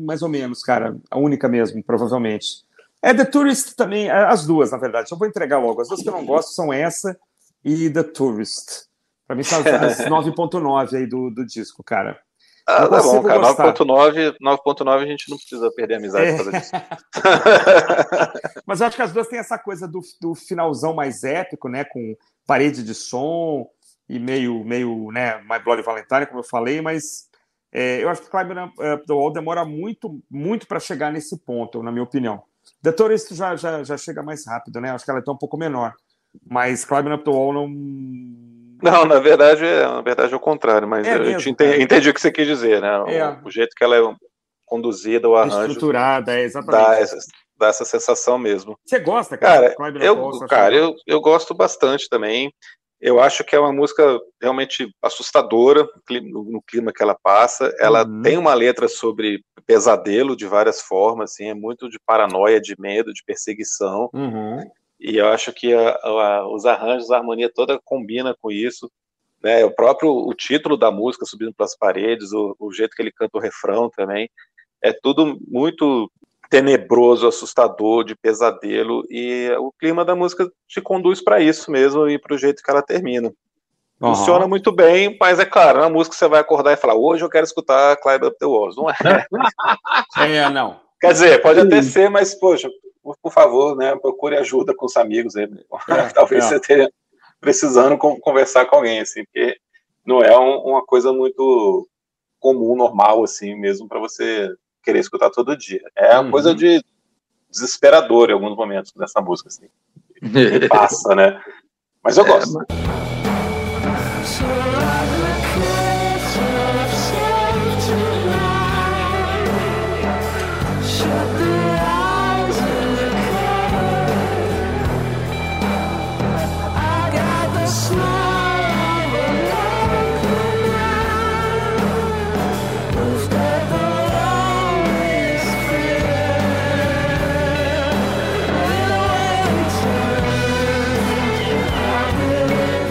mais ou menos, cara. A única mesmo, provavelmente. É The Tourist também, as duas, na verdade. Eu vou entregar logo. As duas que eu não gosto são essa e The Tourist. Para mim são as 9.9 aí do, do disco, cara. Ah, tá bom, cara. 9.9 a gente não precisa perder a amizade é. por causa disso. Mas eu acho que as duas têm essa coisa do, do finalzão mais épico, né? Com parede de som e meio, meio né, My Bloody Valentine, como eu falei, mas é, eu acho que Climbing Up the Wall demora muito, muito para chegar nesse ponto, na minha opinião. The Tourist já, já, já chega mais rápido, né? Acho que ela é até um pouco menor. Mas Climbing Up the Wall não não, na verdade, é, na verdade é o contrário, mas é eu mesmo, entendi, entendi, o que você quis dizer, né? É. O, o, jeito que ela é conduzida, o arranjo. Estruturada, é exatamente. Dá essa, dá essa sensação mesmo. Você gosta, cara? Cara, eu, cara eu, eu gosto bastante também. Eu acho que é uma música realmente assustadora no clima que ela passa. Ela uhum. tem uma letra sobre pesadelo de várias formas, assim, é muito de paranoia, de medo, de perseguição. Uhum. E eu acho que a, a, os arranjos, a harmonia toda combina com isso. Né? O próprio o título da música, Subindo pelas Paredes, o, o jeito que ele canta o refrão também, é tudo muito tenebroso, assustador, de pesadelo, e o clima da música te conduz para isso mesmo e para o jeito que ela termina. Uhum. Funciona muito bem, mas é claro, na música você vai acordar e falar, hoje eu quero escutar Climb Up the Walls, não é? é, não. Quer dizer, pode até ser, mas, poxa, por, favor, né, procure ajuda com os amigos aí. É, Talvez é. você esteja precisando conversar com alguém, assim, porque não é um, uma coisa muito comum, normal, assim, mesmo para você querer escutar todo dia. É uma uhum. coisa de desesperador em alguns momentos dessa música, assim. passa, né? Mas eu é, gosto. É, mas...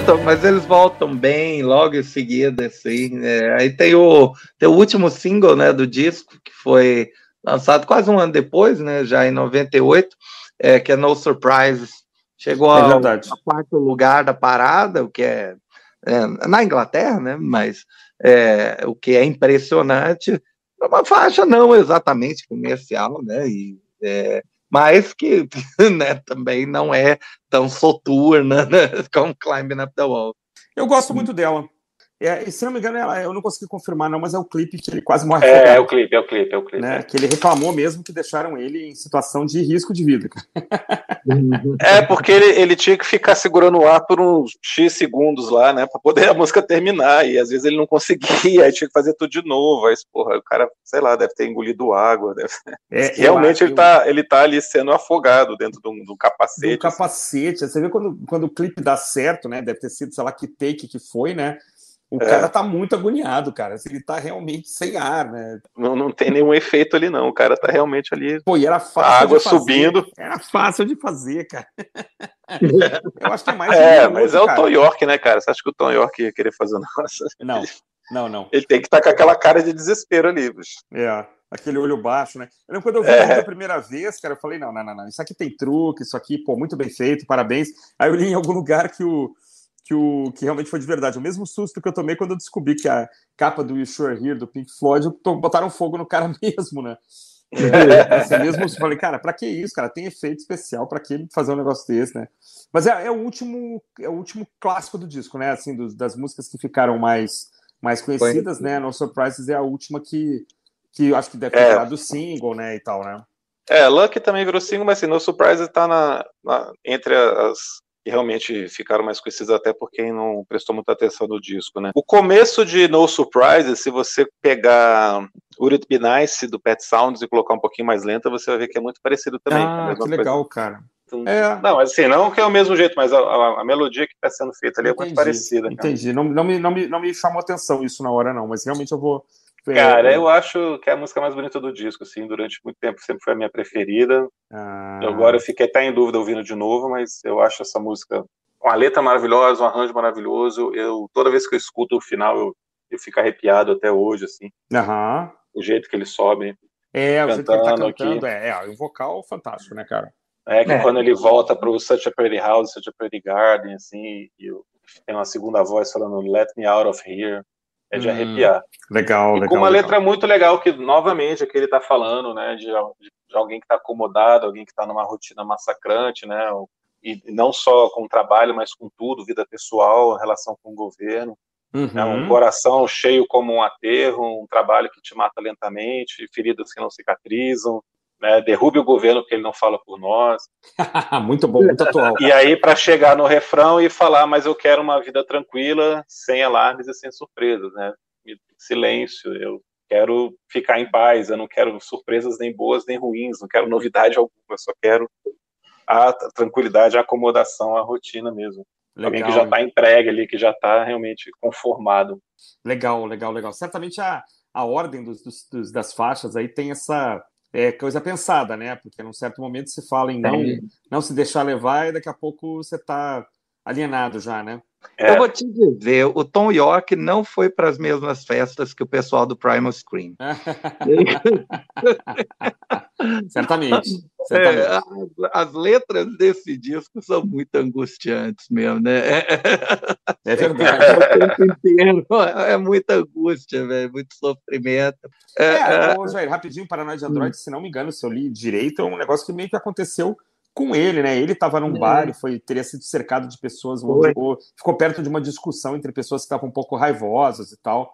voltam, mas eles voltam bem logo em seguida, assim. Né? Aí tem o, tem o último single, né, do disco, que foi lançado quase um ano depois, né, já em 98, é, que é No Surprises. Chegou é quarto lugar da parada, o que é, é na Inglaterra, né, mas é, o que é impressionante. É uma faixa não exatamente comercial, né, e é, mas que né, também não é tão soturna né, como Climbing Up the Wall. Eu gosto muito dela. É, se não me engano, ela, eu não consegui confirmar, não, mas é o clipe que ele quase morre. É, é o clipe, é o clipe, é o clipe. Né? Que ele reclamou mesmo que deixaram ele em situação de risco de vida. é, porque ele, ele tinha que ficar segurando o ar por uns X segundos lá, né? Pra poder a música terminar. E às vezes ele não conseguia, aí tinha que fazer tudo de novo. Aí, porra, o cara, sei lá, deve ter engolido água. Deve... É, Realmente ele, tá, ele tá ali sendo afogado dentro de um, capacete. Do capacete. Você vê quando, quando o clipe dá certo, né? Deve ter sido, sei lá, que take que foi, né? O é. cara tá muito agoniado, cara. Ele tá realmente sem ar, né? Não, não tem nenhum efeito ali, não. O cara tá realmente ali. Pô, e era fácil. A água subindo. Era fácil de fazer, cara. Eu acho que é mais. É, mas é o Tom York, né, cara? Você acha que o Tom York ia querer fazer um negócio? Não, não, não. Ele tem que estar tá com aquela cara de desespero ali, bicho. É aquele olho baixo, né? Eu lembro quando eu vi é. a primeira vez, cara, eu falei, não, não, não, não, isso aqui tem truque, isso aqui, pô, muito bem feito, parabéns. Aí eu li em algum lugar que o, que, o, que realmente foi de verdade. O mesmo susto que eu tomei quando eu descobri que a capa do You Sure Here, do Pink Floyd, botaram fogo no cara mesmo, né? É, assim, mesmo eu falei, cara, pra que isso, cara? Tem efeito especial, pra que fazer um negócio desse, né? Mas é, é, o último é o último clássico do disco, né? Assim, dos, das músicas que ficaram mais, mais conhecidas, né? No Surprises é a última que, que acho que deve ter é. virado single, né? E tal, né? É, Lucky também virou single, mas assim, No Surprises tá na, na entre as, que realmente ficaram mais conhecidos até por quem não prestou muita atenção no disco, né? O começo de No Surprises, se você pegar Would It Be Nice do Pet Sounds e colocar um pouquinho mais lenta, você vai ver que é muito parecido também. Ah, que legal, cara. Então, é. Não, assim, não que é o mesmo jeito, mas a, a, a melodia que está sendo feita ali entendi, é muito parecida. Entendi. Não, não, me, não, me, não me chamou atenção isso na hora, não, mas realmente eu vou, Cara, eu acho que é a música mais bonita do disco, assim, durante muito tempo sempre foi a minha preferida. Ah. Agora eu fiquei até em dúvida ouvindo de novo, mas eu acho essa música uma letra maravilhosa, um arranjo maravilhoso. Eu toda vez que eu escuto o final eu, eu fico arrepiado até hoje, assim. Uhum. O jeito que ele sobe. É, o jeito que ele tá cantando, é, é, um vocal fantástico, né, cara? É que é. quando ele volta para o Such a Pretty House, Such a Pretty Garden, assim, e tem uma segunda voz falando Let Me Out of Here é de hum, arrepiar. Legal, e legal. Com uma legal. letra muito legal, que novamente é que ele está falando, né, de, de, alguém que está acomodado, alguém que está numa rotina massacrante, né, e não só com o trabalho, mas com tudo, vida pessoal, relação com o governo. Uhum. Né, um coração cheio como um aterro, um trabalho que te mata lentamente, feridas que não cicatrizam, né, derrube o governo porque ele não fala por nós. muito bom, muito atual. E aí, para chegar no refrão e falar, mas eu quero uma vida tranquila, sem alarmes e sem surpresas, né? Silêncio, eu quero ficar em paz, eu não quero surpresas nem boas nem ruins, não quero novidade alguma, eu só quero a tranquilidade, a acomodação, a rotina mesmo. Legal, Alguém que já está entregue ali, que já está realmente conformado. Legal, legal, legal. Certamente a, a ordem dos, dos, das faixas aí tem essa é coisa pensada, né? Porque num certo momento se fala em não, não se deixar levar e daqui a pouco você está alienado já, né? É. Eu vou te dizer, o Tom York não foi para as mesmas festas que o pessoal do Primal Scream. certamente. certamente. É, as, as, letras desse disco são muito angustiantes mesmo, né? É, verdade. É, muita angústia, velho, muito sofrimento. É, é, é... Jair, rapidinho, Paranoia de Android, hum. se não me engano, se eu li direito, é um negócio que meio que aconteceu com ele, né? Ele estava num é. bar e foi, teria sido cercado de pessoas, ficou, ficou perto de uma discussão entre pessoas que estavam um pouco raivosas e tal.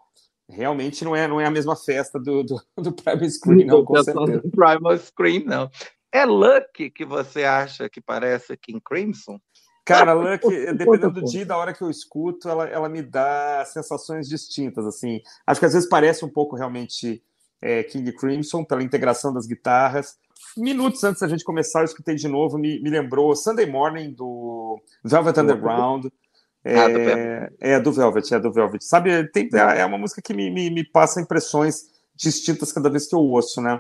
Realmente não é, não é a mesma festa do, do, do Primal Screen, não, com certeza. Do Primal Screen, não. É Lucky que você acha que parece King Crimson? Cara, Lucky, dependendo do dia e da hora que eu escuto, ela, ela me dá sensações distintas, assim. Acho que às vezes parece um pouco realmente é, King Crimson, pela integração das guitarras, minutos antes da gente começar, eu escutei de novo, me, me lembrou Sunday Morning do Velvet Underground. É, ah, do é, do Velvet, é do Velvet. Sabe, tem, é uma música que me, me, me passa impressões distintas cada vez que eu ouço, né?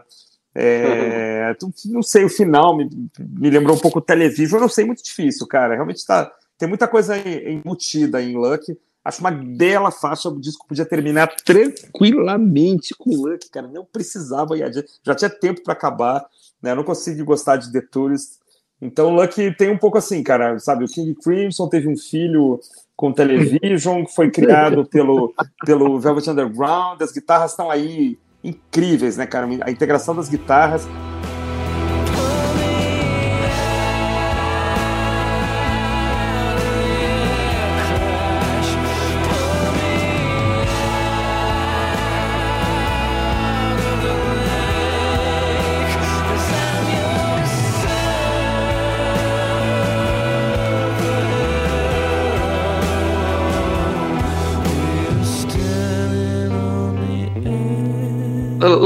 É, não sei, o final me, me lembrou um pouco Television, eu não sei, muito difícil, cara. Realmente tá, tem muita coisa embutida em Luck. Acho uma bela faixa, o disco podia terminar tranquilamente com Luck, cara. Não precisava ir adiante, já tinha tempo para acabar né? Eu não consigo gostar de The Tourist. Então, Lucky tem um pouco assim, cara, sabe? O King Crimson teve um filho com television, que foi criado pelo, pelo Velvet Underground, as guitarras estão aí incríveis, né, cara? A integração das guitarras.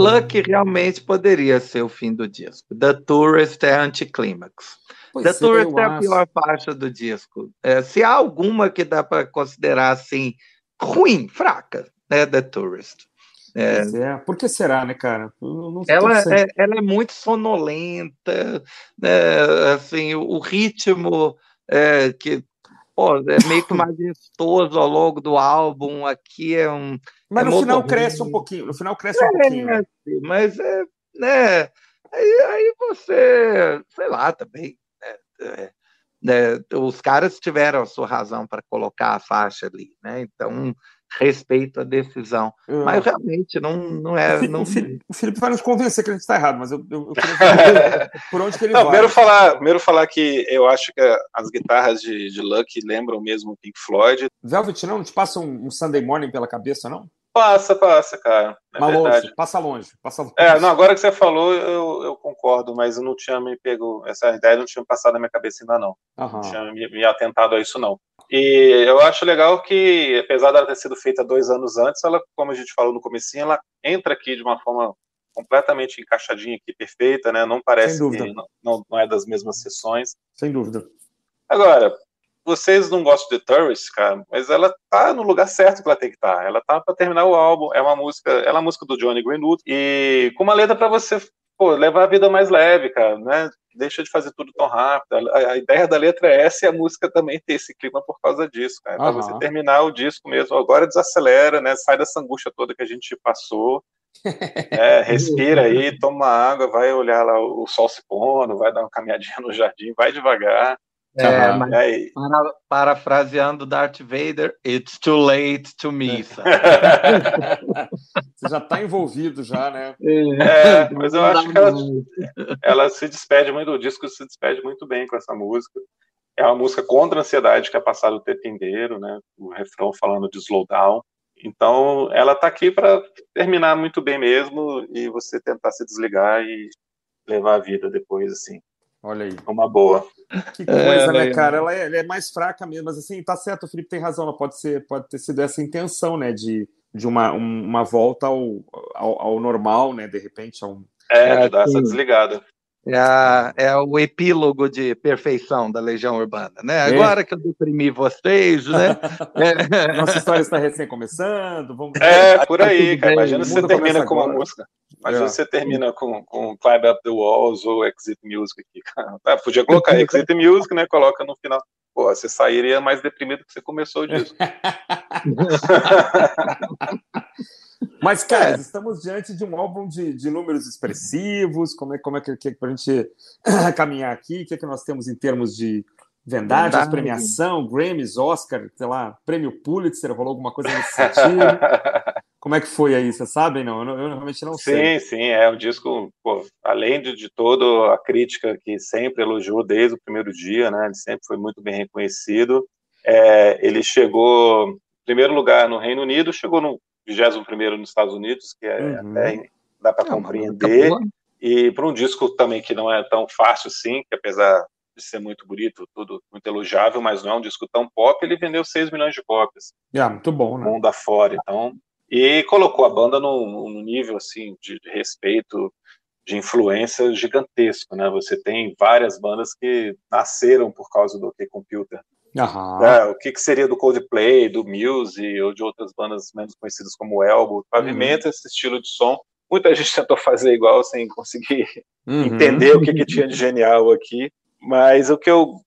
Lucky realmente poderia ser o fim do disco. The Tourist é anticlímax. The Tourist é a pior faixa do disco. É, se há alguma que dá para considerar assim ruim, fraca, né? The Tourist. É, é, por que será, né, cara? ela, é, ela é muito sonolenta, né? assim, o, ritmo é, que pô, é meio que majestoso ao longo do álbum, aqui é um... Mas é no final cresce um pouquinho, no final cresce um pouquinho. Né? Mas, é, né, aí, aí você, sei lá, também, né, né, os caras tiveram a sua razão para colocar a faixa ali, né? Então, respeito a decisão. Eu... Mas realmente não, não é. O, não... o Felipe vai nos convencer que a gente está errado, mas eu, eu, eu queria saber por onde que ele não, vai. Primeiro falar, primeiro falar que eu acho que as guitarras de, de Lucky lembram mesmo o Pink Floyd. Velvet não te passa um, um Sunday Morning pela cabeça, não? Passa, passa, cara. É mas longe, passa longe, passa longe. É, não, agora que você falou, eu, eu concordo, mas eu não tinha me pego, essa ideia não tinha passado na minha cabeça ainda não. Uhum. Não tinha me, me, atentado a isso não. E eu acho legal que, apesar dela ter sido feita dois anos antes, ela, como a gente falou no comecinho, ela entra aqui de uma forma completamente encaixadinha aqui, perfeita, né? Não parece que não, não é das mesmas sessões. Sem dúvida. Agora, vocês não gostam de Tourist, cara, mas ela tá no lugar certo que ela tem que estar. Tá. Ela tá para terminar o álbum, é uma música, ela é uma música do Johnny Greenwood e com uma letra para você, pô, levar a vida mais leve, cara, né? Deixa de fazer tudo tão rápido. A, a, ideia da letra é essa e a música também tem esse clima por causa disso, cara. Uhum. Pra você terminar o disco mesmo. Agora desacelera, né? Sai dessa angústia toda que a gente passou. É, respira aí, toma água, vai olhar lá o sol se pondo, vai dar uma caminhadinha no jardim, vai devagar. É, mas, para, parafraseando Darth Vader, it's too late to me. Você já está envolvido já, né? É, mas eu acho que ela, ela, se despede muito, o disco se despede muito bem com essa música. É uma música contra a ansiedade que é passada o tempo inteiro, né? O refrão falando de slowdown. Então, ela está aqui para terminar muito bem mesmo e você tentar se desligar e levar a vida depois, assim. Olha aí. Uma boa. Que coisa, é, né, cara? Ela é, ela é, mais fraca mesmo, mas assim, tá certo, o Felipe tem razão, ela pode ser, pode ter sido essa intenção, né, de, de uma, um, uma volta ao, ao, ao, normal, né, de repente, a um... É, de dar essa desligada. É, a, é, o epílogo de perfeição da Legião Urbana, né? É. Agora é. que eu deprimi vocês, né? é. Nossa história está recém começando. Vamos... É, por aí, cara. Imagina se você termina com uma música. Imagina é. se você termina com, com Climb Up the Walls ou Exit Music aqui, cara. Ah, podia colocar Exit Music, né? Coloca no final. Pô, você sairia mais deprimido que você começou o disco. Mas, cara, é. estamos diante de um álbum de, de números expressivos. Como é, como é que, que para a gente caminhar aqui? O que é que nós temos em termos de vendagens, premiação, Grammys, Oscar, sei lá, prêmio Pulitzer, rolou alguma coisa nesse sentido? Como é que foi aí? Vocês sabem? Não, eu, eu realmente não sim, sei. Sim, sim, é um disco, pô, além de, de toda a crítica que sempre elogiou desde o primeiro dia, né? Ele sempre foi muito bem reconhecido. É, ele chegou primeiro lugar no Reino Unido, chegou no 21 nos Estados Unidos, que é, uhum. até dá para é compreender. E para um disco também que não é tão fácil assim, que apesar de ser muito bonito, tudo muito elogiável, mas não é um disco tão pop, ele vendeu 6 milhões de cópias. É, muito bom, né? Mundo afora, então... E colocou a banda num, num nível, assim, de, de respeito, de influência gigantesco, né? Você tem várias bandas que nasceram por causa do OK Computer. É, o que, que, seria do Coldplay, do Muse ou de outras bandas menos conhecidas como o Elbow, pavimenta uhum. esse estilo de som. Muita gente tentou fazer igual sem conseguir uhum. entender o que, que tinha de genial aqui, mas o que eu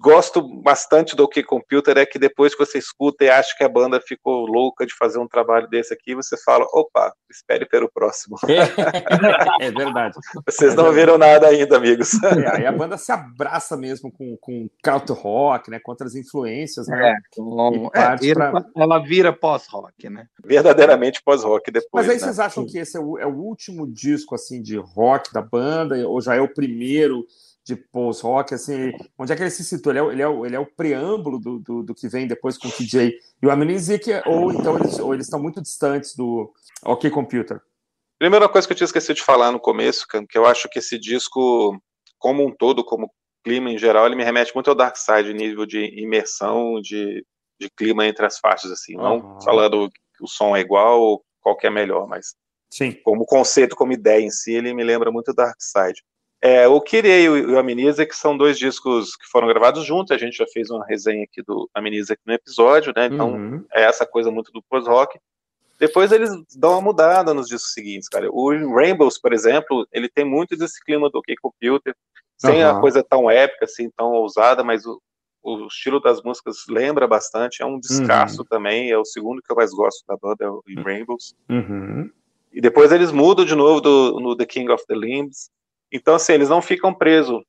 gosto bastante do OK Computer é que depois que você escuta e acha que a banda ficou louca de fazer um trabalho desse aqui, você fala, opa, espere pelo próximo. é verdade. Vocês é não verdade. viram nada ainda, amigos. É, aí a banda se abraça mesmo com, com country rock, né, com outras influências, né? É, é vira, pra... ela vira pós-rock, né? Verdadeiramente pós-rock depois. Mas aí né? vocês acham que esse é o, é o último disco assim de rock da banda, ou já é o primeiro? De post-rock, assim, onde é que ele se citou? Ele é, ele é, ele é o preâmbulo do, do, do, que vem depois com o TJ e o Amnesia, é, ou então eles, ou eles estão muito distantes do OK Computer. Primeira coisa que eu tinha esquecido de falar no começo, que eu acho que esse disco, como um todo, como clima em geral, ele me remete muito ao Dark Side, nível de imersão, de, de clima entre as faixas, assim, uhum. não falando que o som é igual ou qual que é melhor, mas Sim. Como conceito, como ideia em si, ele me lembra muito Dark Side. É, o Kirei e o Amnesia, que são dois discos que foram gravados juntos, a gente já fez uma resenha aqui do Amnesia aqui no episódio, né? Então uhum. é essa coisa muito do post-rock. Depois eles dão uma mudada nos discos seguintes, cara. O Rainbows, por exemplo, ele tem muito desse clima do K-Computer, sem uhum. a coisa tão épica, assim, tão ousada, mas o, o estilo das músicas lembra bastante, é um descasso uhum. também, é o segundo que eu mais gosto da banda, é o Rainbows. Uhum. E depois eles mudam de novo do, no The King of the Limbs, então, assim, eles não ficam presos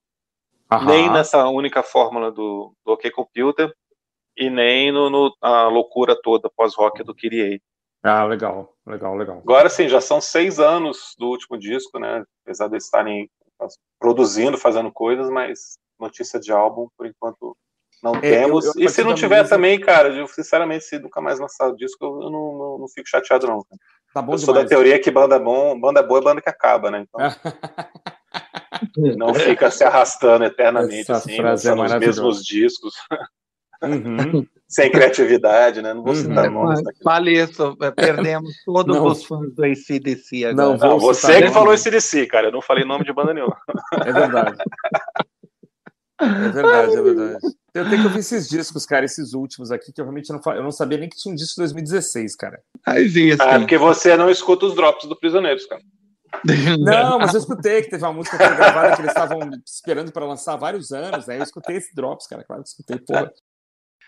Aham. nem nessa única fórmula do, do OK Computer e nem no, no a loucura toda pós-rock do Kyrie. Ah, legal, legal, legal. Agora sim, já são seis anos do último disco, né? Apesar de estarem produzindo, fazendo coisas, mas notícia de álbum, por enquanto, não é, temos. Eu, eu, e se não tiver também, cara, eu, sinceramente, se nunca mais lançar o disco, eu não, não, não fico chateado, não. Tá bom eu demais. sou da teoria que banda, bom, banda boa é banda que acaba, né? Então... Não fica se arrastando eternamente, Essa assim, frase é os mesmos discos. Uhum. Sem criatividade, né? Não vou citar uhum. nomes. Fale isso, é, perdemos todos não. os fãs do ACDC agora. Não, não você que falou ACDC, cara. Eu não falei nome de banda nenhuma. É verdade. É verdade, é verdade. Eu tenho que ouvir esses discos, cara, esses últimos aqui, que eu realmente não, eu não sabia nem que tinha um disco de 2016, cara. Aí, sim, assim. Ah, porque você não escuta os drops do Prisioneiros, cara. Não, mas eu escutei que teve uma música que foi gravada que eles estavam esperando para lançar há vários anos. Aí eu escutei esse Drops, cara. Claro que escutei, porra.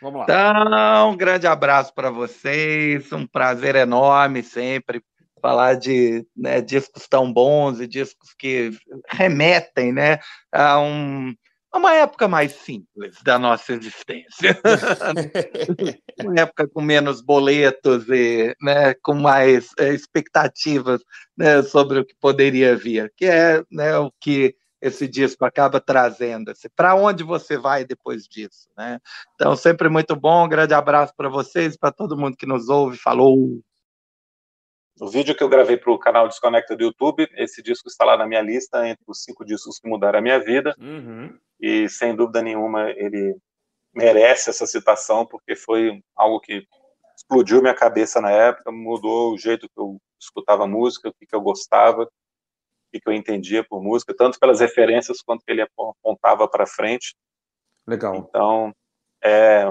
Vamos lá. Então, um grande abraço para vocês. Um prazer enorme sempre falar de né, discos tão bons e discos que remetem né, a um, uma época mais simples da nossa existência. uma época com menos boletos e né, com mais é, expectativas né, sobre o que poderia vir, que é né, o que esse disco acaba trazendo. Assim, para onde você vai depois disso? Né? Então, sempre muito bom. Um grande abraço para vocês, para todo mundo que nos ouve. Falou! O vídeo que eu gravei para o canal Desconecta do YouTube, esse disco está lá na minha lista, entre os cinco discos que mudaram a minha vida. Uhum. E, sem dúvida nenhuma, ele merece essa citação, porque foi algo que explodiu minha cabeça na época, mudou o jeito que eu escutava música, o que, que eu gostava, o que, que eu entendia por música, tanto pelas referências quanto que ele apontava para frente. Legal. Então, é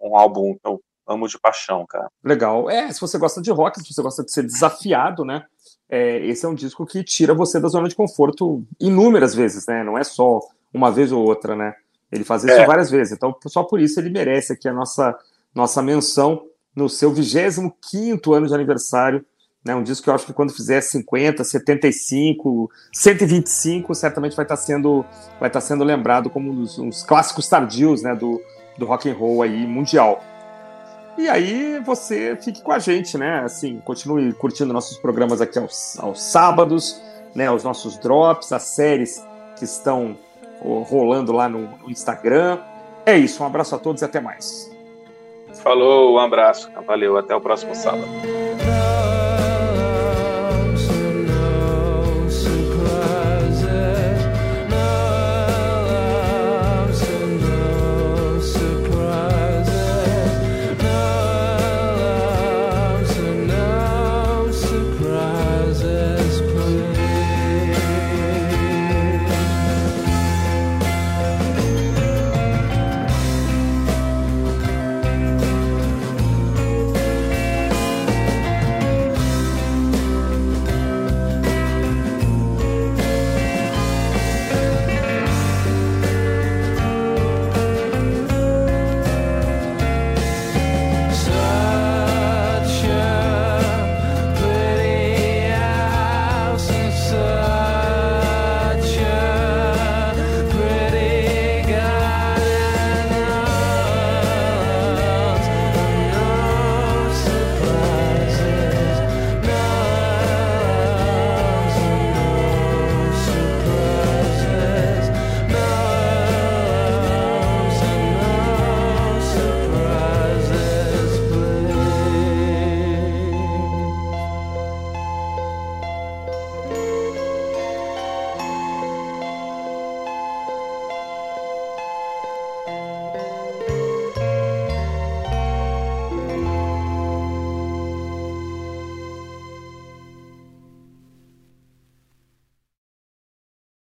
um álbum que eu amo de paixão, cara. Legal. É, se você gosta de rock, se você gosta de ser desafiado, né? É, esse é um disco que tira você da zona de conforto inúmeras vezes, né? Não é só uma vez ou outra, né? Ele faz isso é. várias vezes. Então, só por isso ele merece aqui a nossa, nossa menção no seu 25 ano de aniversário. Né, um disco que eu acho que quando fizer 50, 75, 125, certamente vai estar sendo, vai estar sendo lembrado como um dos, uns clássicos tardios né, do, do rock and roll aí mundial. E aí você fique com a gente, né? Assim, continue curtindo nossos programas aqui aos, aos sábados, né? Os nossos drops, as séries que estão rolando lá no, no Instagram. É isso, um abraço a todos e até mais. Falou, um abraço. Valeu, até o próximo sábado.